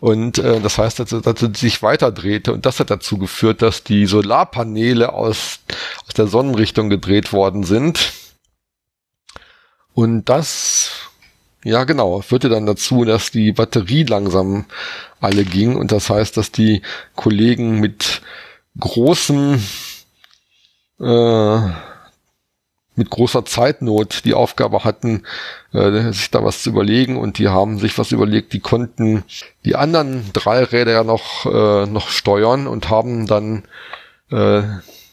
Und äh, das heißt, dass, dass er sich weiter drehte. Und das hat dazu geführt, dass die Solarpaneele aus, aus der Sonnenrichtung gedreht worden sind. Und das ja, genau. Führte dann dazu, dass die Batterie langsam alle ging. Und das heißt, dass die Kollegen mit großem, äh, mit großer Zeitnot die Aufgabe hatten, äh, sich da was zu überlegen. Und die haben sich was überlegt. Die konnten die anderen drei Räder ja noch, äh, noch steuern und haben dann äh,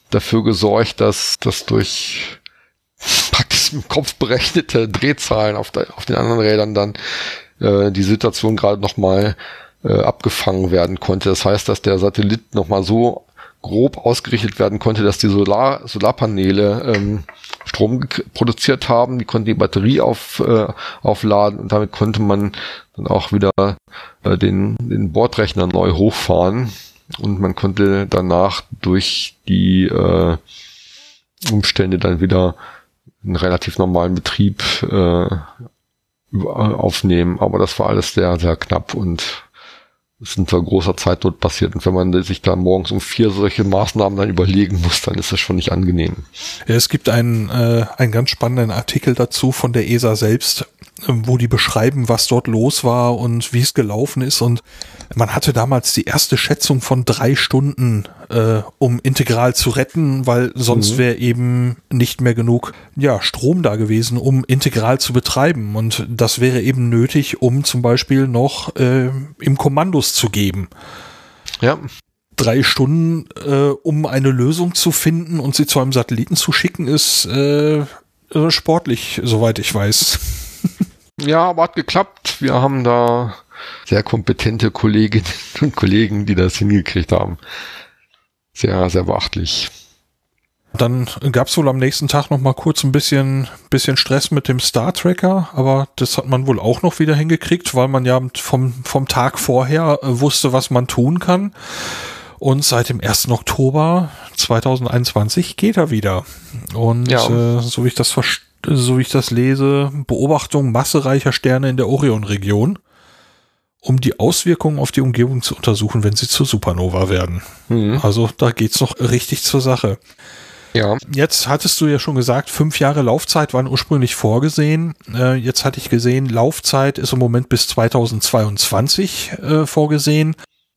dafür gesorgt, dass das durch praktisch im Kopf berechnete Drehzahlen auf, der, auf den anderen Rädern dann äh, die Situation gerade nochmal äh, abgefangen werden konnte. Das heißt, dass der Satellit nochmal so grob ausgerichtet werden konnte, dass die Solar Solarpaneele ähm, Strom produziert haben, die konnten die Batterie auf, äh, aufladen und damit konnte man dann auch wieder äh, den, den Bordrechner neu hochfahren und man konnte danach durch die äh, Umstände dann wieder einen relativ normalen Betrieb äh, aufnehmen. Aber das war alles sehr, sehr knapp und es ist unter großer Zeitnot passiert. Und wenn man sich da morgens um vier solche Maßnahmen dann überlegen muss, dann ist das schon nicht angenehm. Es gibt einen, äh, einen ganz spannenden Artikel dazu von der ESA selbst, wo die beschreiben, was dort los war und wie es gelaufen ist. Und man hatte damals die erste Schätzung von drei Stunden, äh, um integral zu retten, weil sonst mhm. wäre eben nicht mehr genug ja, Strom da gewesen, um integral zu betreiben. Und das wäre eben nötig, um zum Beispiel noch äh, im Kommandos zu geben. Ja drei Stunden, äh, um eine Lösung zu finden und sie zu einem Satelliten zu schicken, ist äh, sportlich, soweit ich weiß. <laughs> Ja, aber hat geklappt. Wir haben da sehr kompetente Kolleginnen und Kollegen, die das hingekriegt haben. Sehr, sehr beachtlich. Dann gab es wohl am nächsten Tag noch mal kurz ein bisschen, bisschen Stress mit dem Star Tracker, aber das hat man wohl auch noch wieder hingekriegt, weil man ja vom, vom Tag vorher äh, wusste, was man tun kann. Und seit dem 1. Oktober 2021 geht er wieder. Und ja. äh, so wie ich das so wie ich das lese, Beobachtung massereicher Sterne in der Orion-Region, um die Auswirkungen auf die Umgebung zu untersuchen, wenn sie zur Supernova werden. Mhm. Also da geht's noch richtig zur Sache. Ja. Jetzt hattest du ja schon gesagt, fünf Jahre Laufzeit waren ursprünglich vorgesehen. Äh, jetzt hatte ich gesehen, Laufzeit ist im Moment bis 2022 äh, vorgesehen.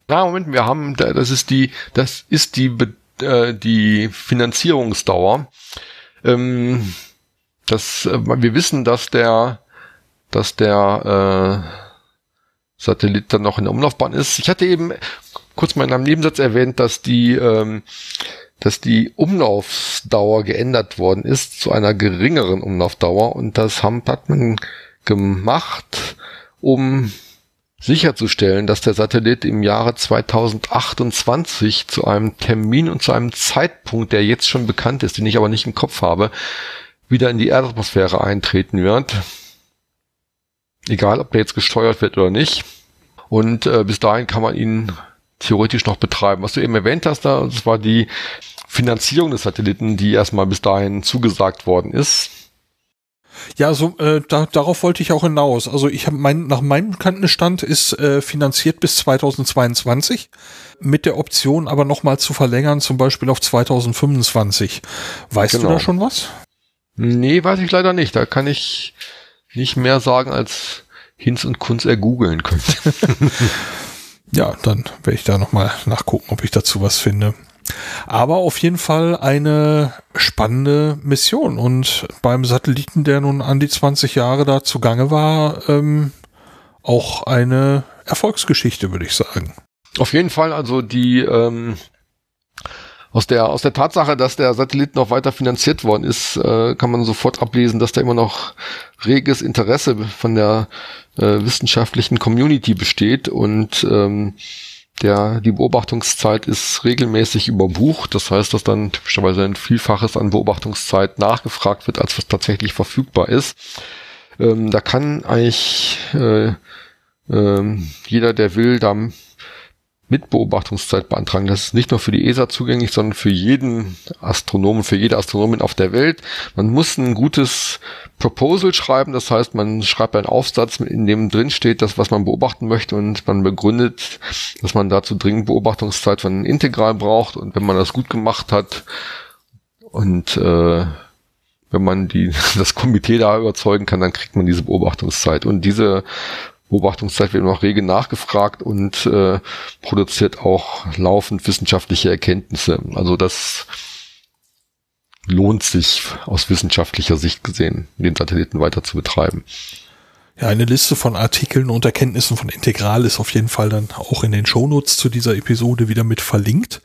Na, Moment, wir haben, das ist die, das ist die, äh, die Finanzierungsdauer. Ähm, das, äh, wir wissen, dass der, dass der äh, Satellit dann noch in der Umlaufbahn ist. Ich hatte eben kurz mal in einem Nebensatz erwähnt, dass die ähm, dass die Umlaufsdauer geändert worden ist zu einer geringeren Umlaufdauer und das haben, hat man gemacht, um sicherzustellen, dass der Satellit im Jahre 2028 zu einem Termin und zu einem Zeitpunkt, der jetzt schon bekannt ist, den ich aber nicht im Kopf habe, wieder in die Erdatmosphäre eintreten wird. Egal, ob der jetzt gesteuert wird oder nicht. Und äh, bis dahin kann man ihn theoretisch noch betreiben. Was du eben erwähnt hast, da, das war die Finanzierung des Satelliten, die erstmal bis dahin zugesagt worden ist. Ja, so äh, da, darauf wollte ich auch hinaus. Also ich habe mein nach meinem Kantenstand ist äh, finanziert bis 2022 mit der Option aber nochmal zu verlängern, zum Beispiel auf 2025. Weißt genau. du da schon was? Nee, weiß ich leider nicht. Da kann ich nicht mehr sagen, als Hinz und Kunz ergoogeln können. <laughs> ja, dann werde ich da nochmal nachgucken, ob ich dazu was finde. Aber auf jeden Fall eine spannende Mission. Und beim Satelliten, der nun an die 20 Jahre da zugange war, ähm, auch eine Erfolgsgeschichte, würde ich sagen. Auf jeden Fall, also die ähm, aus der aus der Tatsache, dass der Satellit noch weiter finanziert worden ist, äh, kann man sofort ablesen, dass da immer noch reges Interesse von der äh, wissenschaftlichen Community besteht und ähm, der, die Beobachtungszeit ist regelmäßig überbucht. Das heißt, dass dann typischerweise ein Vielfaches an Beobachtungszeit nachgefragt wird, als was tatsächlich verfügbar ist. Ähm, da kann eigentlich äh, äh, jeder, der will, da mit Beobachtungszeit beantragen. Das ist nicht nur für die ESA zugänglich, sondern für jeden Astronomen, für jede Astronomin auf der Welt. Man muss ein gutes Proposal schreiben, das heißt, man schreibt einen Aufsatz, in dem drin steht, das, was man beobachten möchte und man begründet, dass man dazu dringend Beobachtungszeit von Integral braucht und wenn man das gut gemacht hat und äh, wenn man die, <laughs> das Komitee da überzeugen kann, dann kriegt man diese Beobachtungszeit. Und diese Beobachtungszeit wird noch rege nachgefragt und äh, produziert auch laufend wissenschaftliche Erkenntnisse. Also das lohnt sich aus wissenschaftlicher Sicht gesehen, den Satelliten weiter zu betreiben. Ja, eine Liste von Artikeln und Erkenntnissen von Integral ist auf jeden Fall dann auch in den Shownotes zu dieser Episode wieder mit verlinkt.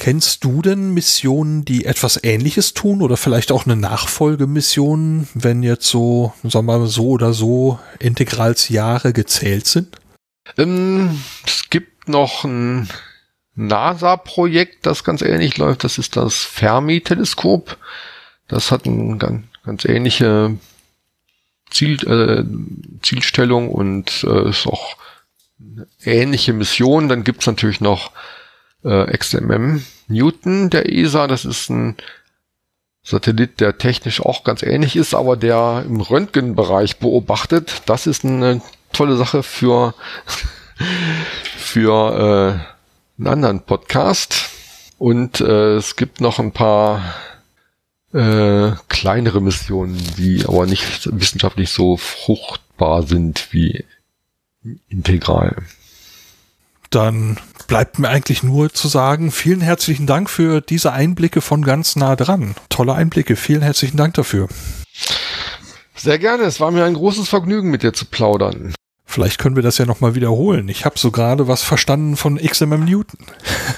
Kennst du denn Missionen, die etwas Ähnliches tun oder vielleicht auch eine Nachfolgemission, wenn jetzt so, sagen wir mal, so oder so Integralsjahre gezählt sind? Ähm, es gibt noch ein NASA-Projekt, das ganz ähnlich läuft. Das ist das Fermi-Teleskop. Das hat eine ganz, ganz ähnliche Ziel, äh, Zielstellung und äh, ist auch eine ähnliche Mission. Dann gibt's natürlich noch äh, XMM Newton der ESA. Das ist ein Satellit, der technisch auch ganz ähnlich ist, aber der im Röntgenbereich beobachtet. Das ist eine tolle Sache für, <laughs> für äh, einen anderen Podcast. Und äh, es gibt noch ein paar äh, kleinere Missionen, die aber nicht wissenschaftlich so fruchtbar sind wie integral. Dann bleibt mir eigentlich nur zu sagen, vielen herzlichen Dank für diese Einblicke von ganz nah dran. Tolle Einblicke, vielen herzlichen Dank dafür. Sehr gerne, es war mir ein großes Vergnügen, mit dir zu plaudern. Vielleicht können wir das ja nochmal wiederholen. Ich habe so gerade was verstanden von XMM Newton.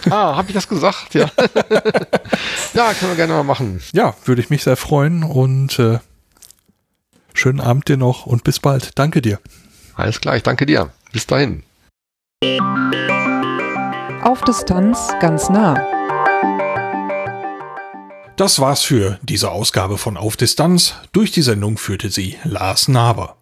Ah, habe ich das gesagt? Ja. <laughs> ja, können wir gerne mal machen. Ja, würde ich mich sehr freuen und äh, schönen Abend dir noch und bis bald. Danke dir. Alles klar, ich danke dir. Bis dahin. Auf Distanz ganz nah. Das war's für diese Ausgabe von Auf Distanz. Durch die Sendung führte sie Lars Naber.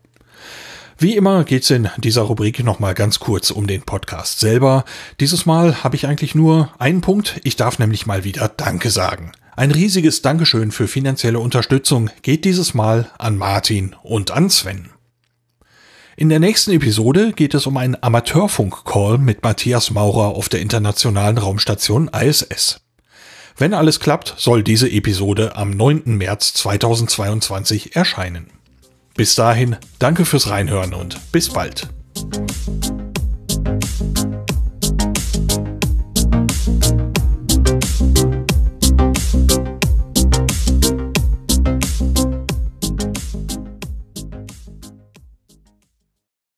Wie immer geht's in dieser Rubrik nochmal ganz kurz um den Podcast selber. Dieses Mal habe ich eigentlich nur einen Punkt. Ich darf nämlich mal wieder Danke sagen. Ein riesiges Dankeschön für finanzielle Unterstützung geht dieses Mal an Martin und an Sven. In der nächsten Episode geht es um einen Amateurfunk-Call mit Matthias Maurer auf der internationalen Raumstation ISS. Wenn alles klappt, soll diese Episode am 9. März 2022 erscheinen. Bis dahin, danke fürs Reinhören und bis bald.